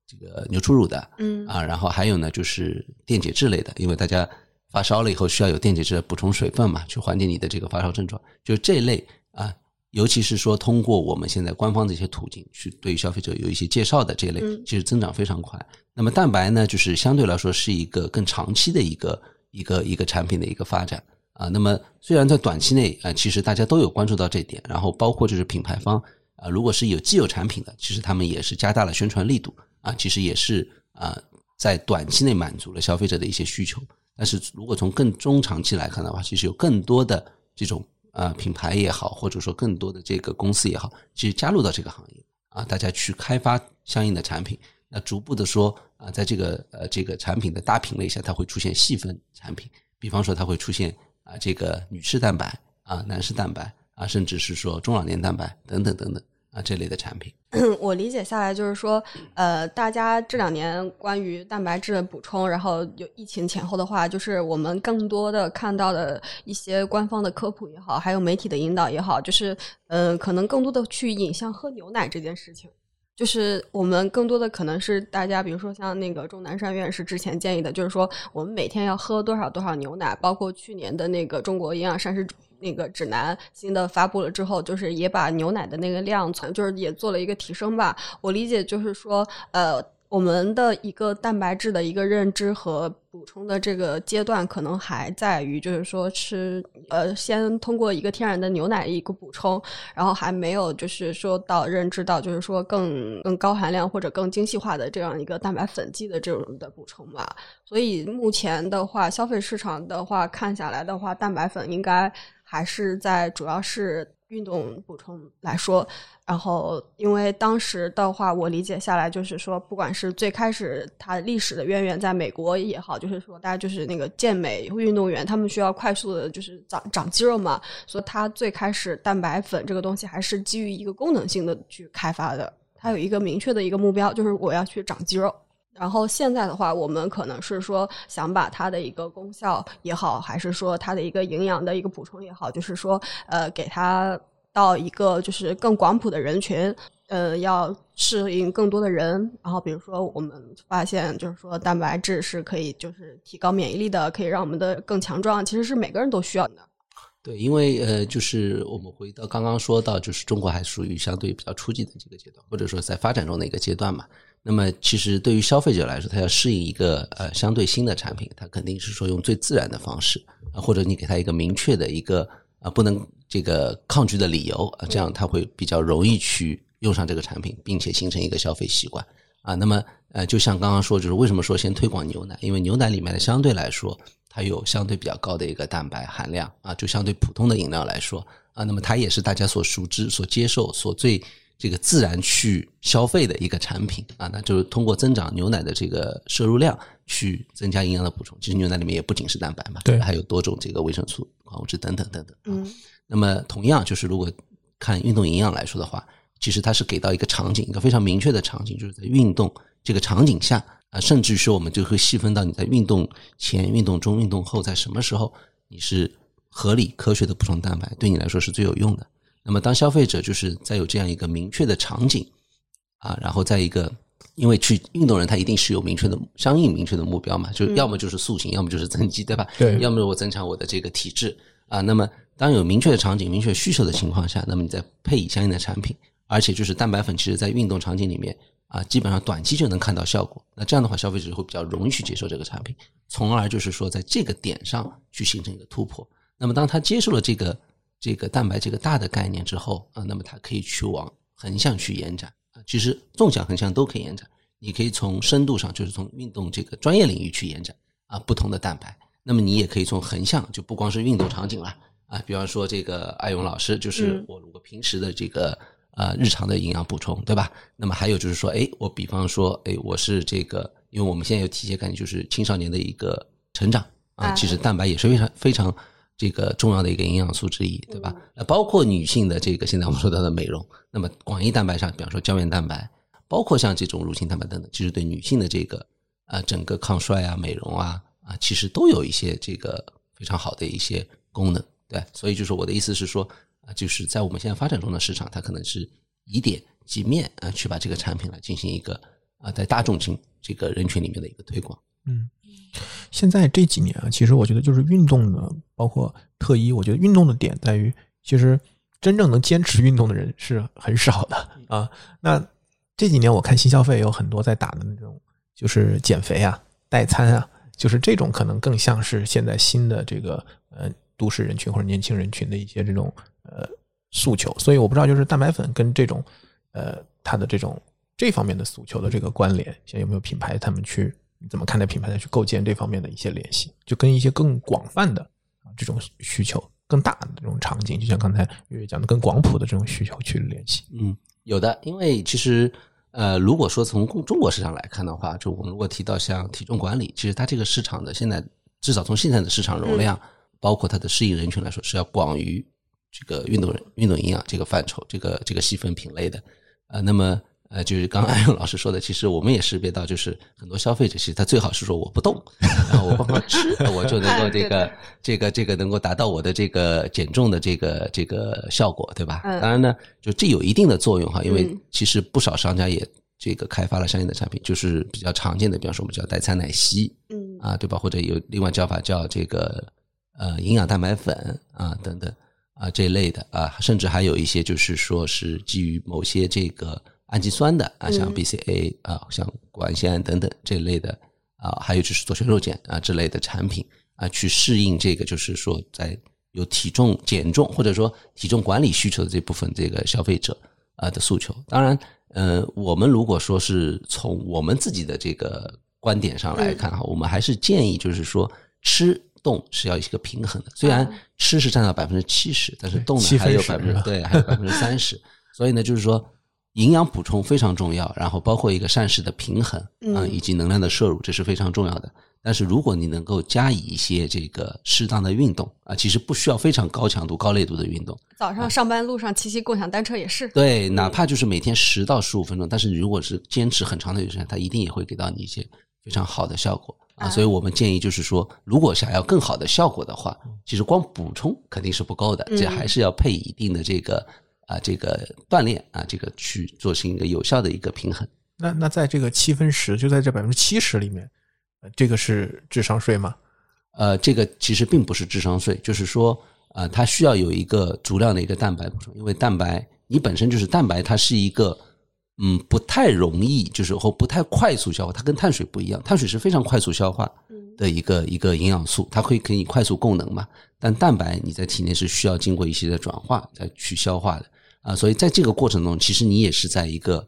这个牛初乳的，嗯啊，然后还有呢就是电解质类的，因为大家发烧了以后需要有电解质补充水分嘛，去缓解你的这个发烧症状，就这类啊。尤其是说，通过我们现在官方的一些途径去对消费者有一些介绍的这类，其实增长非常快。那么蛋白呢，就是相对来说是一个更长期的一个一个一个产品的一个发展啊。那么虽然在短期内啊，其实大家都有关注到这点，然后包括就是品牌方啊，如果是有既有产品的，其实他们也是加大了宣传力度啊，其实也是啊，在短期内满足了消费者的一些需求。但是如果从更中长期来看的话，其实有更多的这种。啊，品牌也好，或者说更多的这个公司也好，其实加入到这个行业啊，大家去开发相应的产品，那逐步的说啊，在这个呃这个产品的大品类下，它会出现细分产品，比方说它会出现啊这个女士蛋白啊男士蛋白啊，甚至是说中老年蛋白等等等等。啊，这类的产品，我理解下来就是说，呃，大家这两年关于蛋白质的补充，然后有疫情前后的话，就是我们更多的看到的一些官方的科普也好，还有媒体的引导也好，就是，呃，可能更多的去引向喝牛奶这件事情，就是我们更多的可能是大家，比如说像那个钟南山院士之前建议的，就是说我们每天要喝多少多少牛奶，包括去年的那个中国营养膳食。那个指南新的发布了之后，就是也把牛奶的那个量从就是也做了一个提升吧。我理解就是说，呃，我们的一个蛋白质的一个认知和补充的这个阶段，可能还在于就是说吃呃，先通过一个天然的牛奶一个补充，然后还没有就是说到认知到就是说更更高含量或者更精细化的这样一个蛋白粉剂的这种的补充吧。所以目前的话，消费市场的话看下来的话，蛋白粉应该。还是在主要是运动补充来说，然后因为当时的话，我理解下来就是说，不管是最开始它历史的渊源在美国也好，就是说大家就是那个健美运动员，他们需要快速的就是长长肌肉嘛，所以它最开始蛋白粉这个东西还是基于一个功能性的去开发的，它有一个明确的一个目标，就是我要去长肌肉。然后现在的话，我们可能是说想把它的一个功效也好，还是说它的一个营养的一个补充也好，就是说呃，给它到一个就是更广谱的人群，呃，要适应更多的人。然后比如说我们发现，就是说蛋白质是可以就是提高免疫力的，可以让我们的更强壮，其实是每个人都需要的。对，因为呃，就是我们回到刚刚说到，就是中国还属于相对比较初级的这个阶段，或者说在发展中的一个阶段嘛。那么，其实对于消费者来说，他要适应一个呃相对新的产品，他肯定是说用最自然的方式啊，或者你给他一个明确的一个啊不能这个抗拒的理由啊，这样他会比较容易去用上这个产品，并且形成一个消费习惯啊。那么呃，就像刚刚说，就是为什么说先推广牛奶？因为牛奶里面的相对来说，它有相对比较高的一个蛋白含量啊，就相对普通的饮料来说啊，那么它也是大家所熟知、所接受、所最。这个自然去消费的一个产品啊，那就是通过增长牛奶的这个摄入量去增加营养的补充。其实牛奶里面也不仅是蛋白嘛，对，还有多种这个维生素、矿物质等等等等。嗯，那么同样就是如果看运动营养来说的话，其实它是给到一个场景，一个非常明确的场景，就是在运动这个场景下啊，甚至于说我们就会细分到你在运动前、运动中、运动后，在什么时候你是合理科学的补充蛋白，对你来说是最有用的。那么，当消费者就是在有这样一个明确的场景啊，然后在一个，因为去运动人他一定是有明确的、相应明确的目标嘛，就要么就是塑形，要么就是增肌，对吧？对。要么我增强我的这个体质啊。那么，当有明确的场景、明确需求的情况下，那么你再配以相应的产品，而且就是蛋白粉，其实在运动场景里面啊，基本上短期就能看到效果。那这样的话，消费者会比较容易去接受这个产品，从而就是说在这个点上去形成一个突破。那么，当他接受了这个。这个蛋白这个大的概念之后啊，那么它可以去往横向去延展啊，其实纵向横向都可以延展。你可以从深度上，就是从运动这个专业领域去延展啊，不同的蛋白。那么你也可以从横向，就不光是运动场景了啊，比方说这个艾勇老师，就是我如果平时的这个呃日常的营养补充，对吧？那么还有就是说，哎，我比方说，哎，我是这个，因为我们现在有体检概念，就是青少年的一个成长啊，其实蛋白也是非常非常。这个重要的一个营养素之一，对吧？呃，包括女性的这个现在我们说到的美容，那么广义蛋白上，比方说胶原蛋白，包括像这种乳清蛋白等等，其实对女性的这个啊整个抗衰啊、美容啊啊，其实都有一些这个非常好的一些功能，对。所以就是我的意思是说啊，就是在我们现在发展中的市场，它可能是以点及面啊，去把这个产品来进行一个啊，在大众群这个人群里面的一个推广，嗯。现在这几年啊，其实我觉得就是运动的，包括特一，我觉得运动的点在于，其实真正能坚持运动的人是很少的啊。那这几年我看新消费有很多在打的那种，就是减肥啊、代餐啊，就是这种可能更像是现在新的这个呃都市人群或者年轻人群的一些这种呃诉求。所以我不知道就是蛋白粉跟这种呃它的这种这方面的诉求的这个关联，现在有没有品牌他们去。你怎么看待品牌的去构建这方面的一些联系？就跟一些更广泛的啊这种需求、更大的这种场景，就像刚才月月讲的，更广谱的这种需求去联系。嗯，有的，因为其实呃，如果说从中国市场来看的话，就我们如果提到像体重管理，其实它这个市场的现在至少从现在的市场容量，包括它的适应人群来说，是要广于这个运动人、运动营养这个范畴、这个这个细分品类的。呃，那么。呃，就是刚刚艾勇老师说的，其实我们也识别到，就是很多消费者其实他最好是说我不动，然后我帮他吃，我就能够这个这个这个能够达到我的这个减重的这个这个效果，对吧？当然呢，就这有一定的作用哈，因为其实不少商家也这个开发了相应的产品，就是比较常见的，比方说我们叫代餐奶昔，嗯啊，对吧？或者有另外叫法叫这个呃营养蛋白粉啊等等啊这一类的啊，甚至还有一些就是说是基于某些这个。氨基酸的啊，像 BCA 啊，像谷氨酰胺等等这类的啊，还有就是左旋肉碱啊之类的产品啊，去适应这个就是说在有体重减重或者说体重管理需求的这部分这个消费者啊的诉求。当然，呃，我们如果说是从我们自己的这个观点上来看哈，我们还是建议就是说吃动是要一个平衡的。虽然吃是占到百分之七十，但是动呢还有百分之对还有百分之三十，所以呢就是说。营养补充非常重要，然后包括一个膳食的平衡嗯，以及能量的摄入，这是非常重要的。但是如果你能够加以一些这个适当的运动啊，其实不需要非常高强度、高累度的运动。早上上班路上骑骑共享单车也是。对，哪怕就是每天十到十五分钟，但是如果是坚持很长的时间，它一定也会给到你一些非常好的效果啊。所以我们建议就是说，如果想要更好的效果的话，其实光补充肯定是不够的，这还是要配一定的这个。啊，这个锻炼啊，这个去做成一个有效的一个平衡。那那在这个七分十，就在这百分之七十里面，这个是智商税吗？呃，这个其实并不是智商税，就是说，呃，它需要有一个足量的一个蛋白补充，因为蛋白你本身就是蛋白，它是一个嗯不太容易，就是或不太快速消化，它跟碳水不一样，碳水是非常快速消化的一个一个营养素，它会可以快速供能嘛。但蛋白你在体内是需要经过一些的转化再去消化的。啊，所以在这个过程中，其实你也是在一个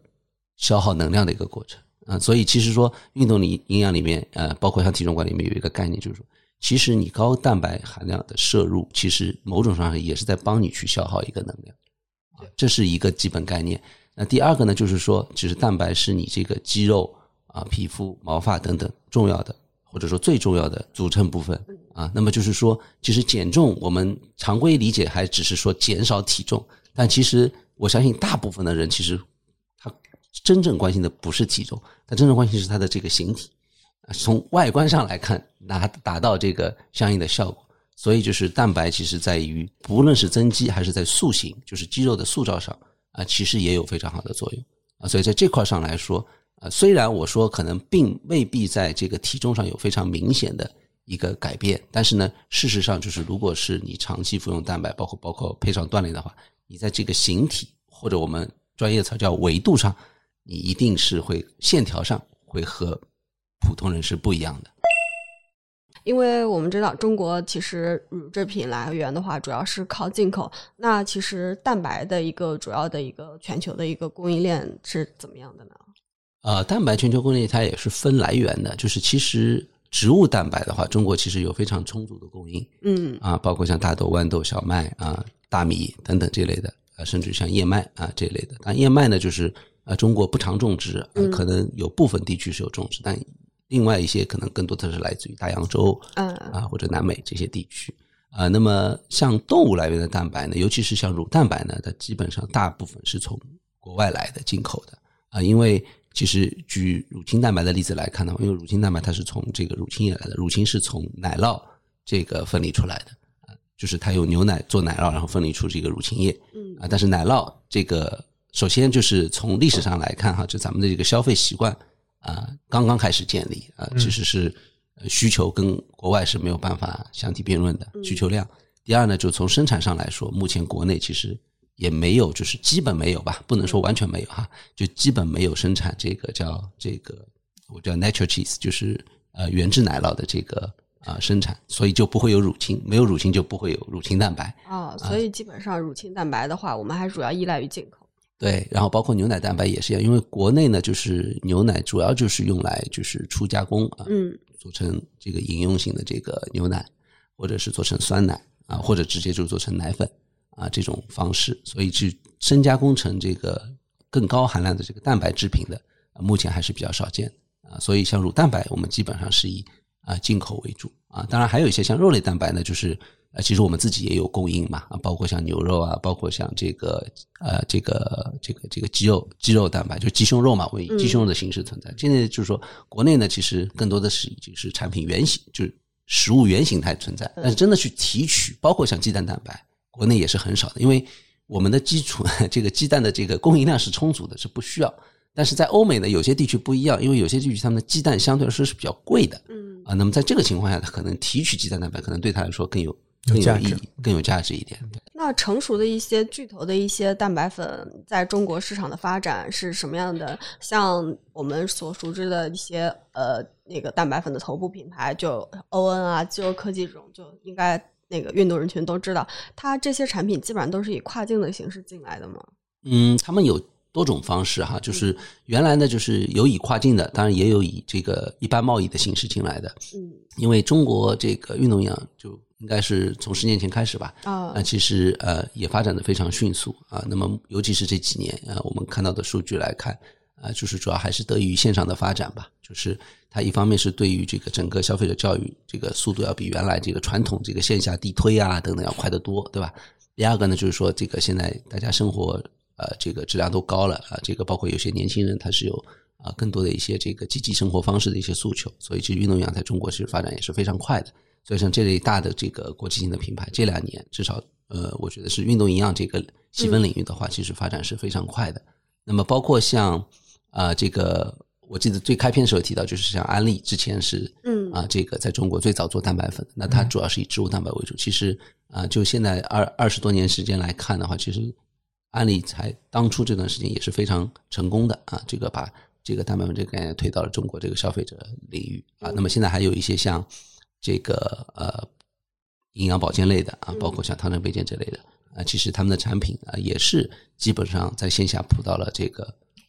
消耗能量的一个过程啊。所以其实说运动里营养里面，呃，包括像体重管理里面有一个概念，就是说，其实你高蛋白含量的摄入，其实某种上也是在帮你去消耗一个能量，啊这是一个基本概念。那第二个呢，就是说，其实蛋白是你这个肌肉啊、皮肤、毛发等等重要的，或者说最重要的组成部分啊。那么就是说，其实减重，我们常规理解还只是说减少体重，但其实我相信大部分的人其实他真正关心的不是体重，他真正关心是他的这个形体，从外观上来看，达达到这个相应的效果。所以就是蛋白，其实在于不论是增肌还是在塑形，就是肌肉的塑造上。啊，其实也有非常好的作用啊，所以在这块上来说，啊，虽然我说可能并未必在这个体重上有非常明显的一个改变，但是呢，事实上就是，如果是你长期服用蛋白，包括包括配上锻炼的话，你在这个形体或者我们专业词叫维度上，你一定是会线条上会和普通人是不一样的。因为我们知道中国其实乳制品来源的话，主要是靠进口。那其实蛋白的一个主要的一个全球的一个供应链是怎么样的呢？呃，蛋白全球供应链它也是分来源的，就是其实植物蛋白的话，中国其实有非常充足的供应。嗯啊，包括像大豆、豌豆、小麦啊、大米等等这类的，啊，甚至像燕麦啊这类的。但燕麦呢，就是呃中国不常种植，可能有部分地区是有种植，但。另外一些可能更多的是来自于大洋洲，嗯啊或者南美这些地区啊。那么像动物来源的蛋白呢，尤其是像乳蛋白呢，它基本上大部分是从国外来的进口的啊。因为其实举乳清蛋白的例子来看的话，因为乳清蛋白它是从这个乳清液来的，乳清是从奶酪这个分离出来的啊，就是它用牛奶做奶酪，然后分离出这个乳清液，嗯啊。但是奶酪这个首先就是从历史上来看哈，就咱们的这个消费习惯。啊，刚刚开始建立啊，其实是需求跟国外是没有办法相提并论的需求量。第二呢，就从生产上来说，目前国内其实也没有，就是基本没有吧，不能说完全没有哈，就基本没有生产这个叫这个我叫 natural cheese，就是呃原制奶酪的这个啊生产，所以就不会有乳清，没有乳清就不会有乳清蛋白啊，所以基本上乳清蛋白的话，我们还主要依赖于进口。对，然后包括牛奶蛋白也是一样，因为国内呢，就是牛奶主要就是用来就是初加工啊，嗯，做成这个饮用型的这个牛奶，或者是做成酸奶啊，或者直接就做成奶粉啊这种方式，所以去深加工成这个更高含量的这个蛋白制品的，目前还是比较少见啊。所以像乳蛋白，我们基本上是以啊进口为主啊，当然还有一些像肉类蛋白呢，就是。呃，其实我们自己也有供应嘛，啊，包括像牛肉啊，包括像这个呃，这个这个这个鸡肉鸡肉蛋白，就鸡胸肉嘛，为鸡胸肉的形式存在。现在就是说，国内呢，其实更多的是已经是产品原型，就是食物原形态存在。但是真的去提取，包括像鸡蛋蛋白，国内也是很少的，因为我们的基础 这个鸡蛋的这个供应量是充足的，是不需要。但是在欧美呢，有些地区不一样，因为有些地区他们的鸡蛋相对来说是比较贵的，嗯啊，那么在这个情况下，他可能提取肌蛋蛋白，可能对他来说更有。更有意义，更有价值一点。那成熟的一些巨头的一些蛋白粉，在中国市场的发展是什么样的？像我们所熟知的一些呃那个蛋白粉的头部品牌，就欧恩啊、肌肉科技这种，就应该那个运动人群都知道。它这些产品基本上都是以跨境的形式进来的吗？嗯，他们有多种方式哈，就是原来呢，就是有以跨境的，当然也有以这个一般贸易的形式进来的。嗯，因为中国这个运动营养就。应该是从十年前开始吧，啊，那其实呃也发展的非常迅速啊。那么尤其是这几年啊，我们看到的数据来看啊，就是主要还是得益于线上的发展吧。就是它一方面是对于这个整个消费者教育这个速度要比原来这个传统这个线下地推啊等等要快得多，对吧？第二个呢，就是说这个现在大家生活呃这个质量都高了啊，这个包括有些年轻人他是有啊更多的一些这个积极生活方式的一些诉求，所以其实运动营养在中国其实发展也是非常快的。所以像这类大的这个国际性的品牌，这两年至少呃，我觉得是运动营养这个细分领域的话，其实发展是非常快的。那么包括像啊这个，我记得最开篇的时候提到，就是像安利之前是嗯啊这个在中国最早做蛋白粉，那它主要是以植物蛋白为主。其实啊，就现在二二十多年时间来看的话，其实安利才当初这段时间也是非常成功的啊，这个把这个蛋白粉这个概念推到了中国这个消费者领域啊。那么现在还有一些像。这个呃，营养保健类的啊，包括像汤臣倍健这类的啊，其实他们的产品啊也是基本上在线下铺到了这个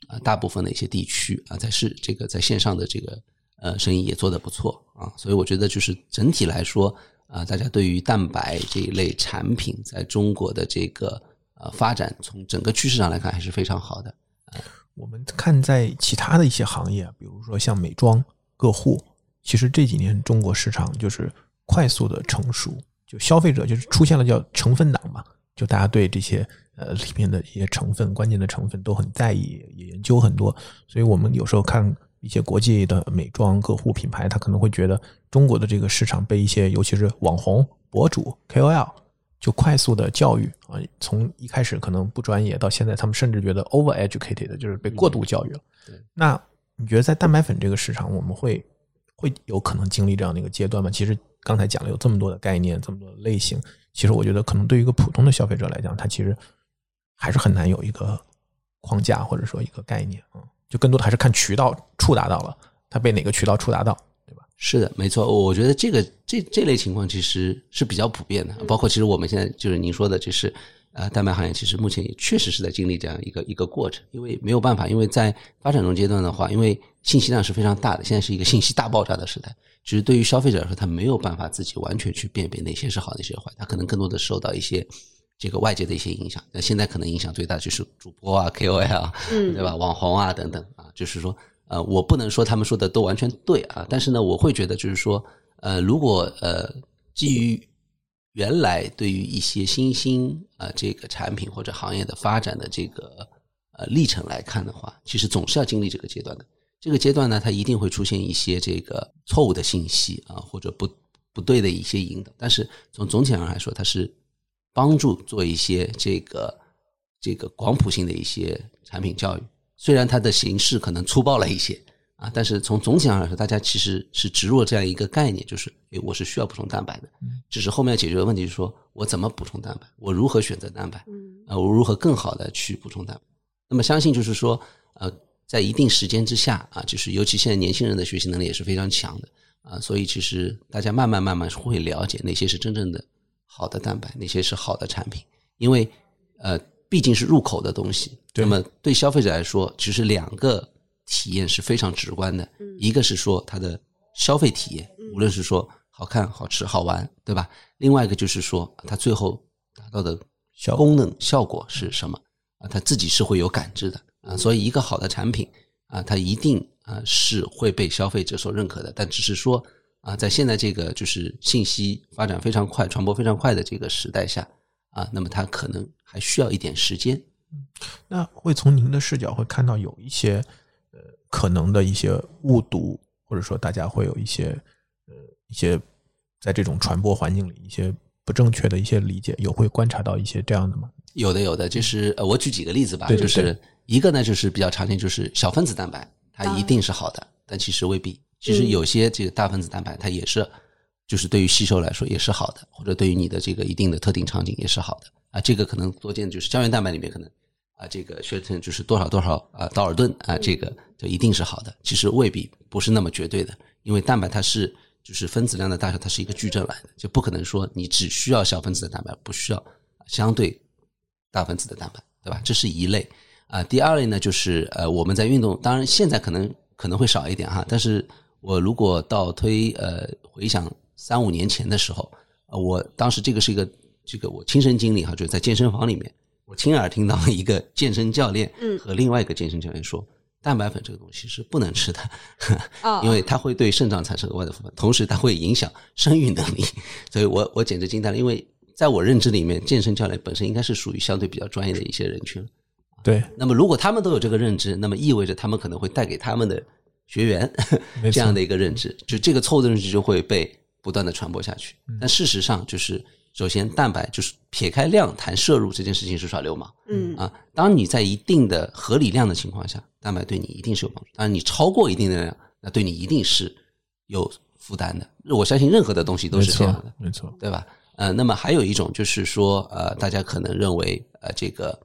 啊大部分的一些地区啊，在是这个在线上的这个呃生意也做得不错啊，所以我觉得就是整体来说啊，大家对于蛋白这一类产品在中国的这个呃发展，从整个趋势上来看还是非常好的。我们看在其他的一些行业，比如说像美妆、个护，其实这几年中国市场就是快速的成熟，就消费者就是出现了叫成分党嘛，就大家对这些呃里面的一些成分、关键的成分都很在意，也研究很多，所以我们有时候看一些国际的美妆个护品牌，他可能会觉得中国的这个市场被一些尤其是网红、博主、KOL。就快速的教育啊，从一开始可能不专业，到现在他们甚至觉得 over educated，就是被过度教育了。那你觉得在蛋白粉这个市场，我们会会有可能经历这样的一个阶段吗？其实刚才讲了有这么多的概念，这么多的类型，其实我觉得可能对于一个普通的消费者来讲，他其实还是很难有一个框架或者说一个概念啊，就更多的还是看渠道触达到了，他被哪个渠道触达到。是的，没错，我觉得这个这这类情况其实是比较普遍的，包括其实我们现在就是您说的，就是呃，蛋白行业其实目前也确实是在经历这样一个一个过程，因为没有办法，因为在发展中阶段的话，因为信息量是非常大的，现在是一个信息大爆炸的时代，其实对于消费者来说，他没有办法自己完全去辨别哪些是好，哪些坏，他可能更多的受到一些这个外界的一些影响。那现在可能影响最大的就是主播啊、KOL，嗯，对吧？网红啊等等啊，就是说。呃，我不能说他们说的都完全对啊，但是呢，我会觉得就是说，呃，如果呃基于原来对于一些新兴呃这个产品或者行业的发展的这个呃历程来看的话，其实总是要经历这个阶段的。这个阶段呢，它一定会出现一些这个错误的信息啊，或者不不对的一些引导。但是从总体上来说，它是帮助做一些这个这个广谱性的一些产品教育。虽然它的形式可能粗暴了一些啊，但是从总体上来说，大家其实是植入了这样一个概念，就是诶，我是需要补充蛋白的。只是后面要解决的问题是说，我怎么补充蛋白？我如何选择蛋白？啊，我如何更好的去补充蛋白？那么相信就是说，呃，在一定时间之下啊，就是尤其现在年轻人的学习能力也是非常强的啊，所以其实大家慢慢慢慢会了解哪些是真正的好的蛋白，哪些是好的产品，因为呃。毕竟是入口的东西，那么对消费者来说，其实两个体验是非常直观的。一个是说它的消费体验，无论是说好看、好吃、好玩，对吧？另外一个就是说它最后达到的功能效果是什么啊？它自己是会有感知的啊。所以一个好的产品啊，它一定啊是会被消费者所认可的。但只是说啊，在现在这个就是信息发展非常快、传播非常快的这个时代下。啊，那么它可能还需要一点时间。那会从您的视角会看到有一些呃可能的一些误读，或者说大家会有一些呃一些在这种传播环境里一些不正确的一些理解，有会观察到一些这样的吗？有的，有的，就是呃，我举几个例子吧，就是一个呢，就是比较常见，就是小分子蛋白，它一定是好的，但其实未必。其实有些这个大分子蛋白，它也是。就是对于吸收来说也是好的，或者对于你的这个一定的特定场景也是好的啊。这个可能多见就是胶原蛋白里面可能啊，这个血成就是多少多少啊道尔顿啊，这个就一定是好的。其实未必不是那么绝对的，因为蛋白它是就是分子量的大小，它是一个矩阵来的，就不可能说你只需要小分子的蛋白，不需要相对大分子的蛋白，对吧？这是一类啊。第二类呢，就是呃我们在运动，当然现在可能可能会少一点哈，但是我如果倒推呃回想。三五年前的时候，呃，我当时这个是一个这个我亲身经历哈，就是在健身房里面，我亲耳听到一个健身教练和另外一个健身教练说，蛋白粉这个东西是不能吃的，因为它会对肾脏产生额外的负担，同时它会影响生育能力。所以我我简直惊呆了，因为在我认知里面，健身教练本身应该是属于相对比较专业的一些人群。对，那么如果他们都有这个认知，那么意味着他们可能会带给他们的学员这样的一个认知，就这个错误的认知就会被。不断的传播下去，但事实上就是，首先蛋白就是撇开量谈摄入这件事情是耍流氓，嗯啊，当你在一定的合理量的情况下，蛋白对你一定是有帮助，当然你超过一定的量，那对你一定是有负担的。我相信任何的东西都是这样的，没错，对吧？呃，那么还有一种就是说，呃，大家可能认为，呃，这个。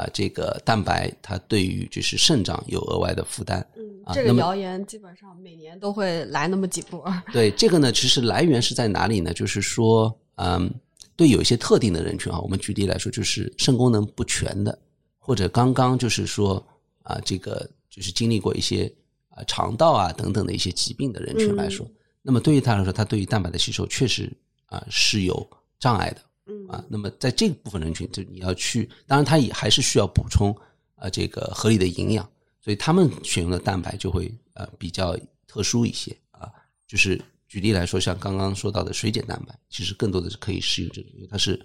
啊，这个蛋白它对于就是肾脏有额外的负担。嗯，这个谣言基本上每年都会来那么几波。对，这个呢，其实来源是在哪里呢？就是说，嗯，对有一些特定的人群啊，我们举例来说，就是肾功能不全的，或者刚刚就是说啊，这个就是经历过一些啊肠道啊等等的一些疾病的人群来说，那么对于他来说，他对于蛋白的吸收确实啊是有障碍的。啊，那么在这个部分人群，就你要去，当然他也还是需要补充啊这个合理的营养，所以他们选用的蛋白就会呃比较特殊一些啊。就是举例来说，像刚刚说到的水解蛋白，其实更多的是可以适应这个，因为它是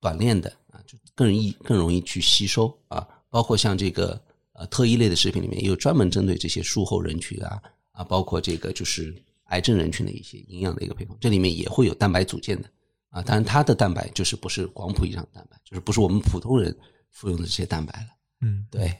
短链的啊，就更易更容易去吸收啊。包括像这个呃特异类的食品里面，也有专门针对这些术后人群啊啊，包括这个就是癌症人群的一些营养的一个配方，这里面也会有蛋白组件的。啊，当然它的蛋白就是不是广谱意义上的蛋白，就是不是我们普通人服用的这些蛋白了。嗯，对。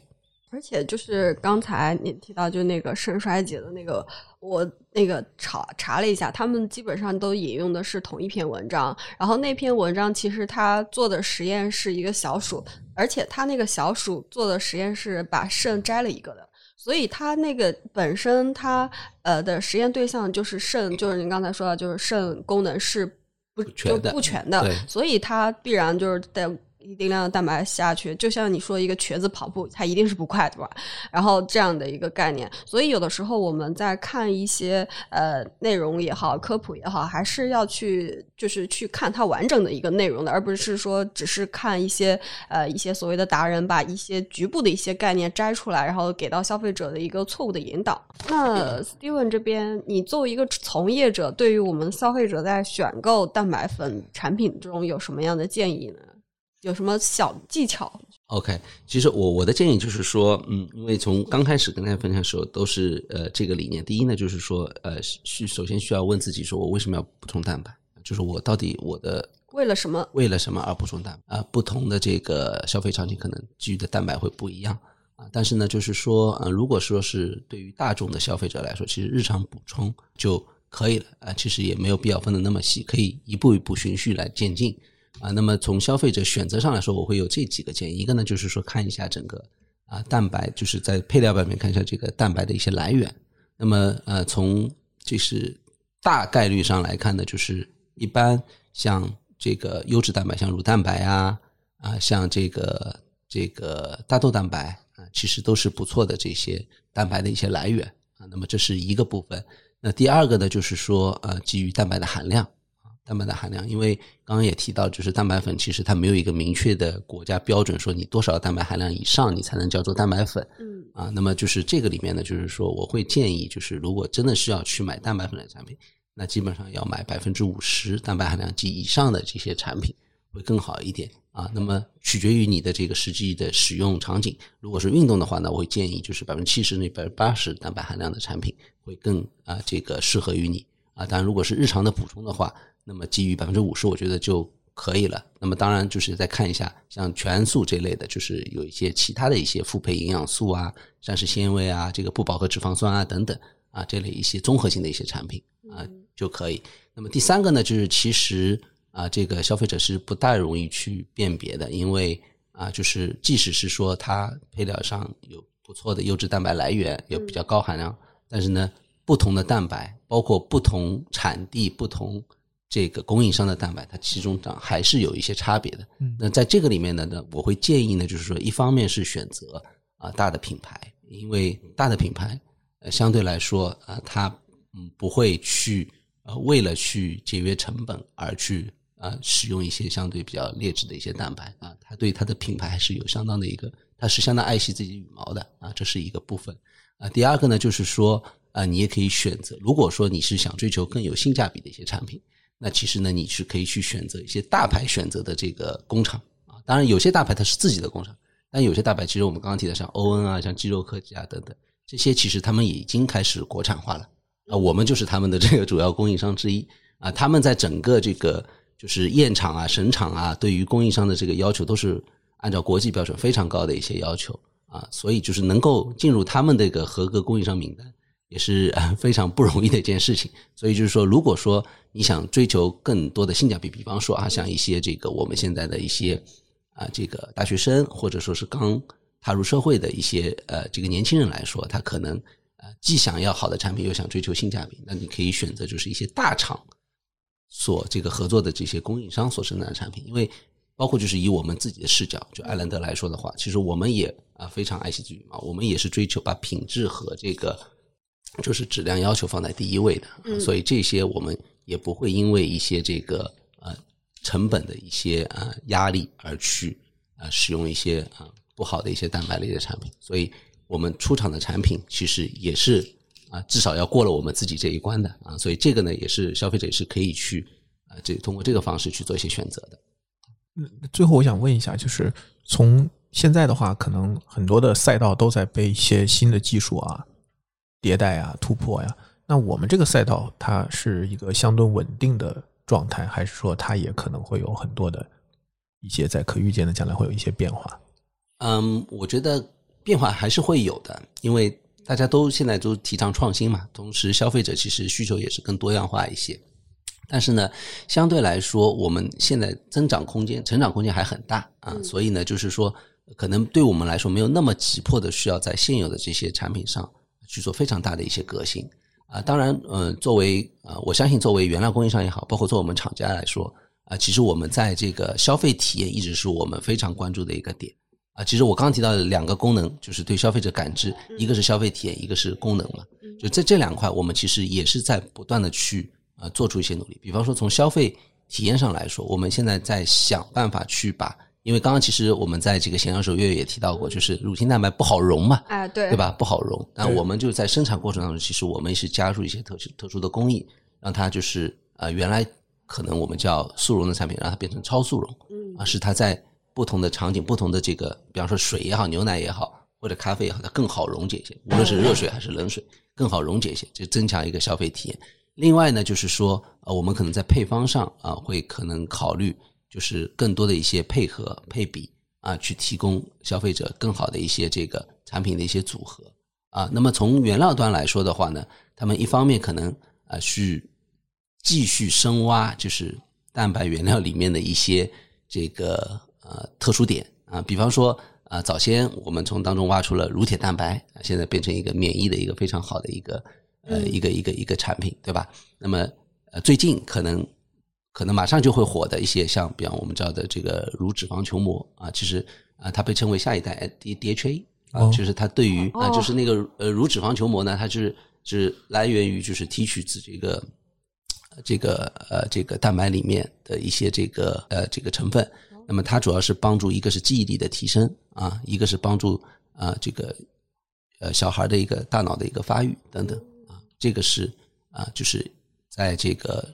而且就是刚才你提到，就那个肾衰竭的那个，我那个查查了一下，他们基本上都引用的是同一篇文章。然后那篇文章其实他做的实验是一个小鼠，而且他那个小鼠做的实验是把肾摘了一个的，所以他那个本身他呃的实验对象就是肾，就是您刚才说的，就是肾功能是。不就不全的，所以它必然就是在。一定量的蛋白下去，就像你说一个瘸子跑步，它一定是不快，对吧？然后这样的一个概念，所以有的时候我们在看一些呃内容也好，科普也好，还是要去就是去看它完整的一个内容的，而不是说只是看一些呃一些所谓的达人把一些局部的一些概念摘出来，然后给到消费者的一个错误的引导。那 Steven 这边，你作为一个从业者，对于我们消费者在选购蛋白粉产品中有什么样的建议呢？有什么小技巧？OK，其实我我的建议就是说，嗯，因为从刚开始跟大家分享的时候都是呃这个理念。第一呢，就是说呃需首先需要问自己，说我为什么要补充蛋白？就是我到底我的为了什么？为了什么而补充蛋白？啊，不同的这个消费场景可能给予的蛋白会不一样啊。但是呢，就是说，呃，如果说是对于大众的消费者来说，其实日常补充就可以了啊。其实也没有必要分的那么细，可以一步一步循序来渐进。啊，那么从消费者选择上来说，我会有这几个建议。一个呢，就是说看一下整个啊蛋白，就是在配料表面看一下这个蛋白的一些来源。那么呃，从就是大概率上来看呢，就是一般像这个优质蛋白，像乳蛋白啊啊，像这个这个大豆蛋白啊，其实都是不错的这些蛋白的一些来源啊。那么这是一个部分。那第二个呢，就是说呃，基于蛋白的含量。蛋白的含量，因为刚刚也提到，就是蛋白粉其实它没有一个明确的国家标准，说你多少蛋白含量以上你才能叫做蛋白粉。嗯啊，那么就是这个里面呢，就是说我会建议，就是如果真的是要去买蛋白粉的产品，那基本上要买百分之五十蛋白含量及以上的这些产品会更好一点啊。那么取决于你的这个实际的使用场景，如果是运动的话呢，我会建议就是百分之七十那百分之八十蛋白含量的产品会更啊这个适合于你啊。当然，如果是日常的补充的话，那么基于百分之五十，我觉得就可以了。那么当然就是再看一下，像全素这类的，就是有一些其他的一些复配营养素啊、膳食纤维啊、这个不饱和脂肪酸啊等等啊这类一些综合性的一些产品啊就可以。那么第三个呢，就是其实啊这个消费者是不太容易去辨别的，因为啊就是即使是说它配料上有不错的优质蛋白来源，有比较高含量，但是呢不同的蛋白，包括不同产地、不同这个供应商的蛋白，它其中上还是有一些差别的。那在这个里面呢，呢，我会建议呢，就是说，一方面是选择啊大的品牌，因为大的品牌呃相对来说啊，它嗯不会去呃为了去节约成本而去啊使用一些相对比较劣质的一些蛋白啊，它对它的品牌还是有相当的一个，它是相当爱惜自己羽毛的啊，这是一个部分啊。第二个呢，就是说啊，你也可以选择，如果说你是想追求更有性价比的一些产品。那其实呢，你是可以去选择一些大牌选择的这个工厂啊。当然，有些大牌它是自己的工厂，但有些大牌其实我们刚刚提的像欧恩啊、像肌肉科技啊等等，这些其实他们已经开始国产化了啊。我们就是他们的这个主要供应商之一啊。他们在整个这个就是验厂啊、审厂啊，对于供应商的这个要求都是按照国际标准非常高的一些要求啊。所以就是能够进入他们这个合格供应商名单。也是非常不容易的一件事情，所以就是说，如果说你想追求更多的性价比，比方说啊，像一些这个我们现在的一些啊，这个大学生或者说是刚踏入社会的一些呃这个年轻人来说，他可能呃既想要好的产品，又想追求性价比，那你可以选择就是一些大厂所这个合作的这些供应商所生产的产品，因为包括就是以我们自己的视角，就艾兰德来说的话，其实我们也啊非常爱惜自己羽毛，我们也是追求把品质和这个就是质量要求放在第一位的，所以这些我们也不会因为一些这个呃成本的一些呃压力而去呃使用一些啊不好的一些蛋白类的产品，所以我们出厂的产品其实也是。啊，至少要过了我们自己这一关的啊，所以这个呢，也是消费者是可以去啊，这通过这个方式去做一些选择的。嗯，最后我想问一下，就是从现在的话，可能很多的赛道都在被一些新的技术啊迭代啊突破呀。那我们这个赛道它是一个相对稳定的状态，还是说它也可能会有很多的一些在可预见的将来会有一些变化？嗯，我觉得变化还是会有的，因为。大家都现在都提倡创新嘛，同时消费者其实需求也是更多样化一些。但是呢，相对来说，我们现在增长空间、成长空间还很大啊，所以呢，就是说，可能对我们来说没有那么急迫的需要在现有的这些产品上去做非常大的一些革新啊。当然，嗯，作为啊，我相信作为原料供应商也好，包括作为我们厂家来说啊，其实我们在这个消费体验一直是我们非常关注的一个点。啊，其实我刚刚提到的两个功能，就是对消费者感知，一个是消费体验，一个是功能嘛。就在这两块，我们其实也是在不断的去啊做出一些努力。比方说，从消费体验上来说，我们现在在想办法去把，因为刚刚其实我们在这个闲聊时候月月也提到过，就是乳清蛋白不好溶嘛，哎，对，对吧？不好溶，那我们就在生产过程当中，其实我们是加入一些特殊特殊的工艺，让它就是啊，原来可能我们叫速溶的产品，让它变成超速溶，嗯，啊，是它在。不同的场景，不同的这个，比方说水也好，牛奶也好，或者咖啡也好，它更好溶解一些。无论是热水还是冷水，更好溶解一些，就增强一个消费体验。另外呢，就是说，呃，我们可能在配方上啊，会可能考虑就是更多的一些配合配比啊，去提供消费者更好的一些这个产品的一些组合啊。那么从原料端来说的话呢，他们一方面可能啊去继续深挖，就是蛋白原料里面的一些这个。呃，特殊点啊，比方说啊，早先我们从当中挖出了乳铁蛋白，现在变成一个免疫的一个非常好的一个呃一个一个一个产品，对吧？那么呃，最近可能可能马上就会火的一些，像比方我们知道的这个乳脂肪球膜啊，其实啊，它被称为下一代 D DHA 啊，就是它对于啊，就是那个呃乳脂肪球膜呢，它就是是来源于就是提取自这个这个呃这个蛋白里面的一些这个呃这个成分。那么它主要是帮助一个是记忆力的提升啊，一个是帮助啊这个呃小孩的一个大脑的一个发育等等啊，这个是啊就是在这个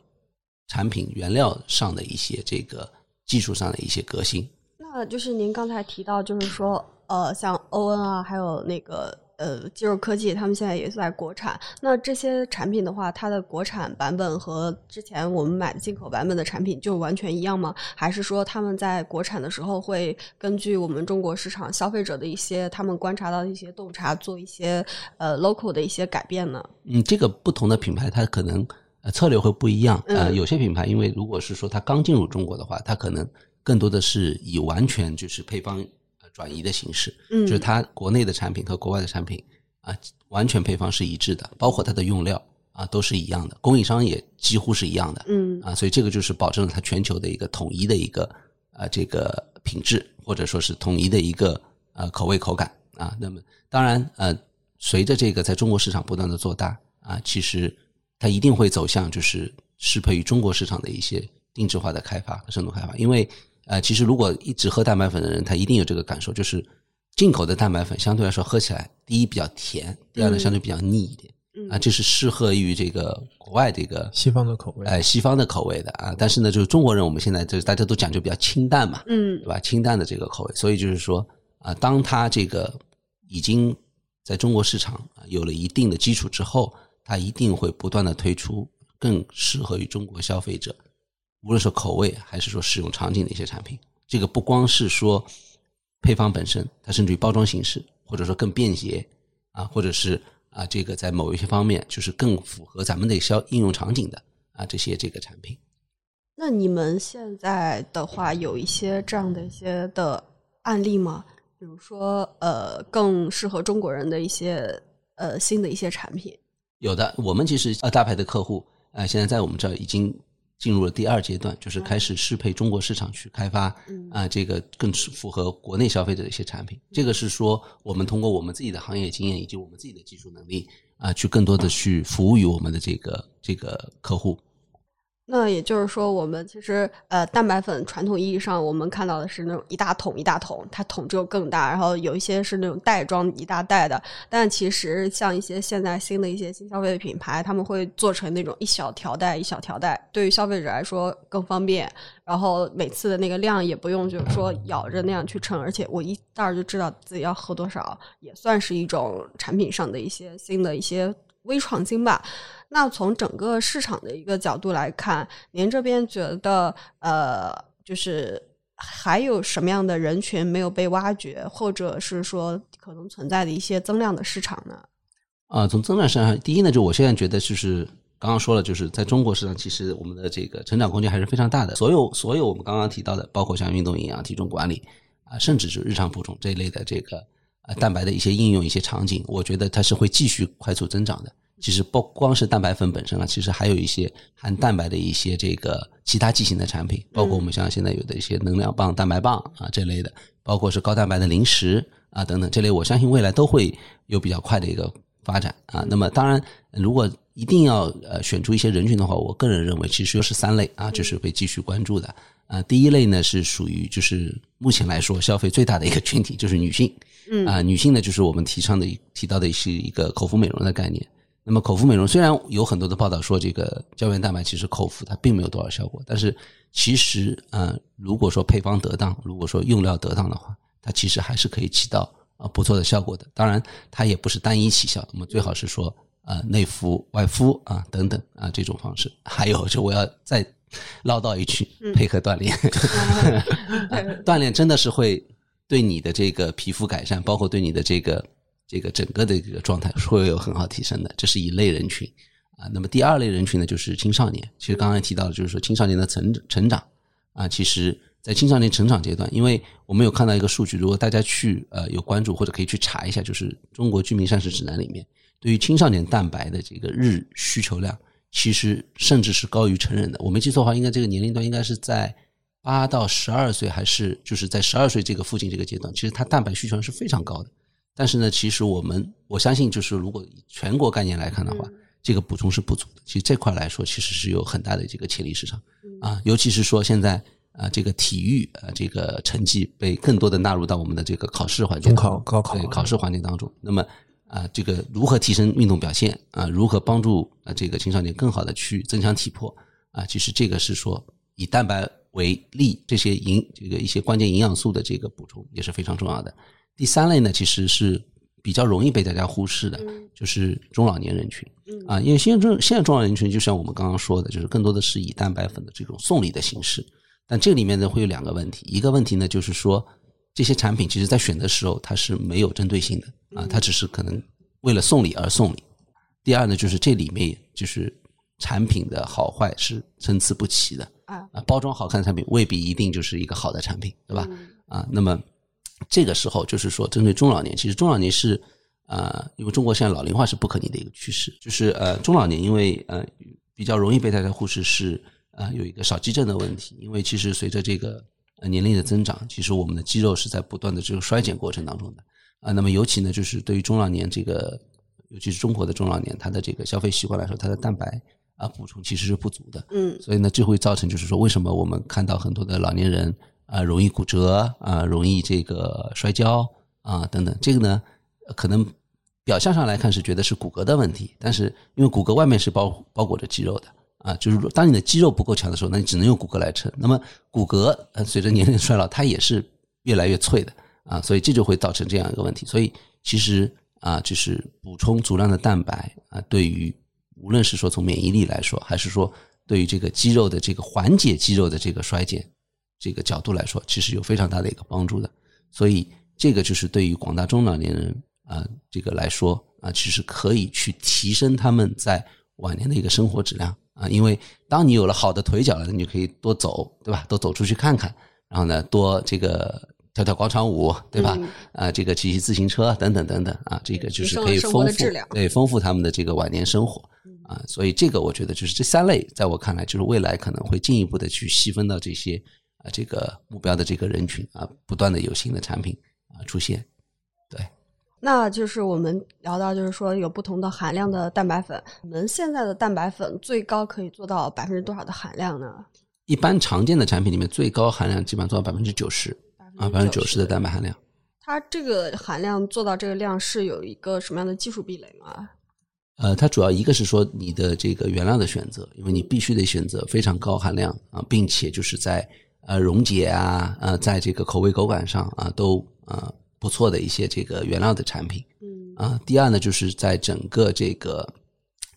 产品原料上的一些这个技术上的一些革新。那就是您刚才提到，就是说呃像欧恩啊，还有那个。呃，肌肉科技他们现在也是在国产。那这些产品的话，它的国产版本和之前我们买的进口版本的产品就完全一样吗？还是说他们在国产的时候会根据我们中国市场消费者的一些他们观察到的一些洞察，做一些呃 local 的一些改变呢？嗯，这个不同的品牌它可能呃策略会不一样。呃，有些品牌因为如果是说它刚进入中国的话，它可能更多的是以完全就是配方。转移的形式，嗯，就是它国内的产品和国外的产品啊，完全配方是一致的，包括它的用料啊都是一样的，供应商也几乎是一样的，嗯啊，所以这个就是保证了它全球的一个统一的一个啊这个品质，或者说是统一的一个呃口味口感啊。那么当然呃，随着这个在中国市场不断的做大啊，其实它一定会走向就是适配于中国市场的一些定制化的开发和深度开发，因为。呃，其实如果一直喝蛋白粉的人，他一定有这个感受，就是进口的蛋白粉相对来说喝起来，第一比较甜，第二呢相对比较腻一点，啊，这是适合于这个国外这个西方的口味，哎，西方的口味的啊。但是呢，就是中国人，我们现在就是大家都讲究比较清淡嘛，嗯，对吧？清淡的这个口味，所以就是说啊，当它这个已经在中国市场有了一定的基础之后，它一定会不断的推出更适合于中国消费者。无论是口味还是说使用场景的一些产品，这个不光是说配方本身，它甚至于包装形式，或者说更便捷啊，或者是啊这个在某一些方面就是更符合咱们的消应用场景的啊这些这个产品。那你们现在的话有一些这样的一些的案例吗？比如说呃更适合中国人的一些呃新的一些产品？有的，我们其实呃大牌的客户呃现在在我们这儿已经。进入了第二阶段，就是开始适配中国市场去开发啊，这个更符合国内消费者的一些产品。这个是说我们通过我们自己的行业经验以及我们自己的技术能力啊，去更多的去服务于我们的这个这个客户。那也就是说，我们其实呃，蛋白粉传统意义上我们看到的是那种一大桶一大桶，它桶只有更大，然后有一些是那种袋装一大袋的。但其实像一些现在新的一些新消费的品牌，他们会做成那种一小条袋一小条袋，对于消费者来说更方便。然后每次的那个量也不用就是说咬着那样去称，而且我一袋就知道自己要喝多少，也算是一种产品上的一些新的一些微创新吧。那从整个市场的一个角度来看，您这边觉得呃，就是还有什么样的人群没有被挖掘，或者是说可能存在的一些增量的市场呢？啊，从增量上，第一呢，就我现在觉得就是刚刚说了，就是在中国市场，其实我们的这个成长空间还是非常大的。所有所有我们刚刚提到的，包括像运动营养、体重管理啊，甚至是日常补充这一类的这个呃蛋白的一些应用、一些场景，我觉得它是会继续快速增长的。其实不光是蛋白粉本身啊，其实还有一些含蛋白的一些这个其他剂型的产品，包括我们像现在有的一些能量棒、蛋白棒啊这类的，包括是高蛋白的零食啊等等这类，我相信未来都会有比较快的一个发展啊。那么当然，如果一定要呃选出一些人群的话，我个人认为其实又是三类啊，就是会继续关注的啊。第一类呢是属于就是目前来说消费最大的一个群体，就是女性，嗯啊，女性呢就是我们提倡的提到的是一个口服美容的概念。那么口服美容虽然有很多的报道说这个胶原蛋白其实口服它并没有多少效果，但是其实呃，如果说配方得当，如果说用料得当的话，它其实还是可以起到啊不错的效果的。当然，它也不是单一起效，我们最好是说呃内服外敷啊等等啊这种方式。还有就我要再唠叨一句，配合锻炼，锻炼真的是会对你的这个皮肤改善，包括对你的这个。这个整个的这个状态是会有很好提升的，这是一类人群啊。那么第二类人群呢，就是青少年。其实刚才提到的，就是说青少年的成成长啊，其实，在青少年成长阶段，因为我们有看到一个数据，如果大家去呃有关注或者可以去查一下，就是中国居民膳食指南里面，对于青少年蛋白的这个日需求量，其实甚至是高于成人的。我没记错的话，应该这个年龄段应该是在八到十二岁，还是就是在十二岁这个附近这个阶段，其实它蛋白需求是非常高的。但是呢，其实我们我相信，就是如果以全国概念来看的话，这个补充是不足的。其实这块来说，其实是有很大的这个潜力市场啊。尤其是说现在啊，这个体育啊，这个成绩被更多的纳入到我们的这个考试环境、中考、高考对考试环境当中。那么啊，这个如何提升运动表现啊？如何帮助啊这个青少年更好的去增强体魄啊？其实这个是说以蛋白为例，这些营这个一些关键营养素的这个补充也是非常重要的。第三类呢，其实是比较容易被大家忽视的，就是中老年人群啊，因为现在中现在中老年人群就像我们刚刚说的，就是更多的是以蛋白粉的这种送礼的形式，但这里面呢会有两个问题，一个问题呢就是说这些产品其实在选的时候它是没有针对性的啊，它只是可能为了送礼而送礼。第二呢就是这里面就是产品的好坏是参差不齐的啊，包装好看的产品未必一定就是一个好的产品，对吧？啊，那么。这个时候就是说，针对中老年，其实中老年是，呃，因为中国现在老龄化是不可逆的一个趋势，就是呃，中老年因为呃比较容易被大家忽视，是呃有一个少肌症的问题，因为其实随着这个年龄的增长，其实我们的肌肉是在不断的这个衰减过程当中的啊，那么尤其呢，就是对于中老年这个，尤其是中国的中老年，他的这个消费习惯来说，他的蛋白啊补充其实是不足的，嗯，所以呢，这会造成就是说，为什么我们看到很多的老年人。啊，容易骨折啊，容易这个摔跤啊，等等。这个呢，可能表象上来看是觉得是骨骼的问题，但是因为骨骼外面是包包裹着肌肉的啊，就是当你的肌肉不够强的时候，那你只能用骨骼来撑。那么骨骼呃随着年龄衰老，它也是越来越脆的啊，所以这就会造成这样一个问题。所以其实啊，就是补充足量的蛋白啊，对于无论是说从免疫力来说，还是说对于这个肌肉的这个缓解肌肉的这个衰减。这个角度来说，其实有非常大的一个帮助的，所以这个就是对于广大中老年人啊，这个来说啊，其实可以去提升他们在晚年的一个生活质量啊，因为当你有了好的腿脚了，你就可以多走，对吧？多走出去看看，然后呢，多这个跳跳广场舞，对吧？啊，这个骑骑自行车等等等等啊，这个就是可以丰富对丰富他们的这个晚年生活。啊，所以这个我觉得就是这三类，在我看来就是未来可能会进一步的去细分到这些啊这个目标的这个人群啊，不断的有新的产品啊出现。对，那就是我们聊到就是说有不同的含量的蛋白粉，我们现在的蛋白粉最高可以做到百分之多少的含量呢？一般常见的产品里面最高含量基本上做到百分之九十啊，百分之九十的蛋白含量。它这个含量做到这个量是有一个什么样的技术壁垒吗？呃，它主要一个是说你的这个原料的选择，因为你必须得选择非常高含量啊，并且就是在呃溶解啊，呃，在这个口味口感上啊都呃不错的一些这个原料的产品。嗯啊，第二呢，就是在整个这个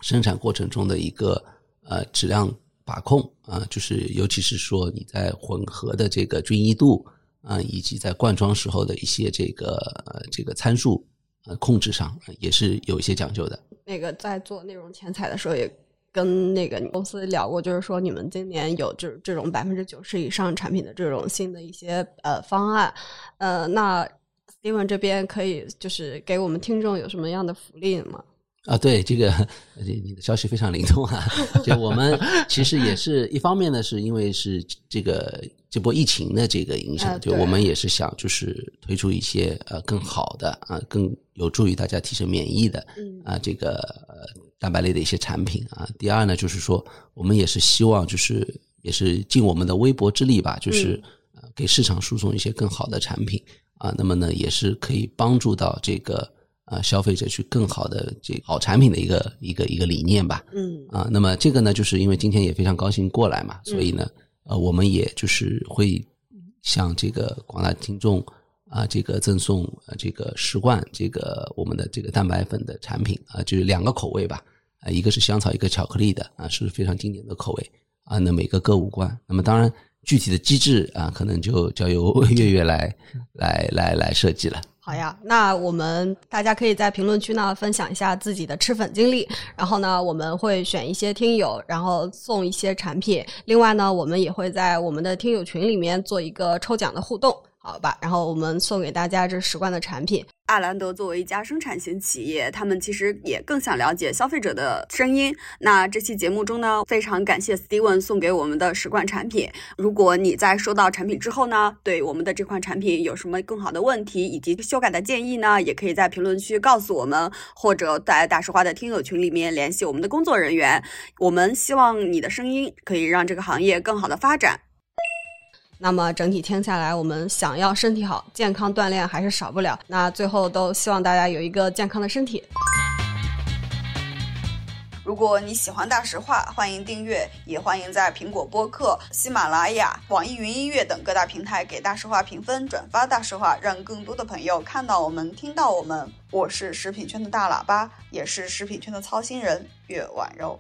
生产过程中的一个呃质量把控啊，就是尤其是说你在混合的这个均一度啊，以及在灌装时候的一些这个呃这个参数呃控制上，也是有一些讲究的。那个在做内容前采的时候也跟那个公司聊过，就是说你们今年有就是这种百分之九十以上产品的这种新的一些呃方案，呃，那 Steven 这边可以就是给我们听众有什么样的福利吗？啊，对这个你你的消息非常灵通啊！就我们其实也是一方面呢，是因为是这个这波疫情的这个影响，啊就我们也是想就是推出一些呃更好的啊，更有助于大家提升免疫的嗯啊这个呃蛋白类的一些产品啊。第二呢，就是说我们也是希望就是也是尽我们的微薄之力吧，就是呃给市场输送一些更好的产品啊。那么呢，也是可以帮助到这个啊消费者去更好的这好产品的一个一个一个理念吧。嗯啊，那么这个呢，就是因为今天也非常高兴过来嘛，所以呢，呃，我们也就是会向这个广大听众啊，这个赠送呃这个十罐这个我们的这个蛋白粉的产品啊，就是两个口味吧，啊，一个是香草，一个巧克力的啊，是非常经典的口味啊，那每个各五罐。那么当然具体的机制啊，可能就交由月月来来来来设计了。好呀，那我们大家可以在评论区呢分享一下自己的吃粉经历，然后呢，我们会选一些听友，然后送一些产品。另外呢，我们也会在我们的听友群里面做一个抽奖的互动，好吧？然后我们送给大家这十罐的产品。艾兰德作为一家生产型企业，他们其实也更想了解消费者的声音。那这期节目中呢，非常感谢 Steven 送给我们的十罐产品。如果你在收到产品之后呢，对我们的这款产品有什么更好的问题以及修改的建议呢，也可以在评论区告诉我们，或者在大实话的听友群里面联系我们的工作人员。我们希望你的声音可以让这个行业更好的发展。那么整体听下来，我们想要身体好、健康锻炼还是少不了。那最后都希望大家有一个健康的身体。如果你喜欢大实话，欢迎订阅，也欢迎在苹果播客、喜马拉雅、网易云音乐等各大平台给大实话评分、转发大实话，让更多的朋友看到我们、听到我们。我是食品圈的大喇叭，也是食品圈的操心人岳婉柔。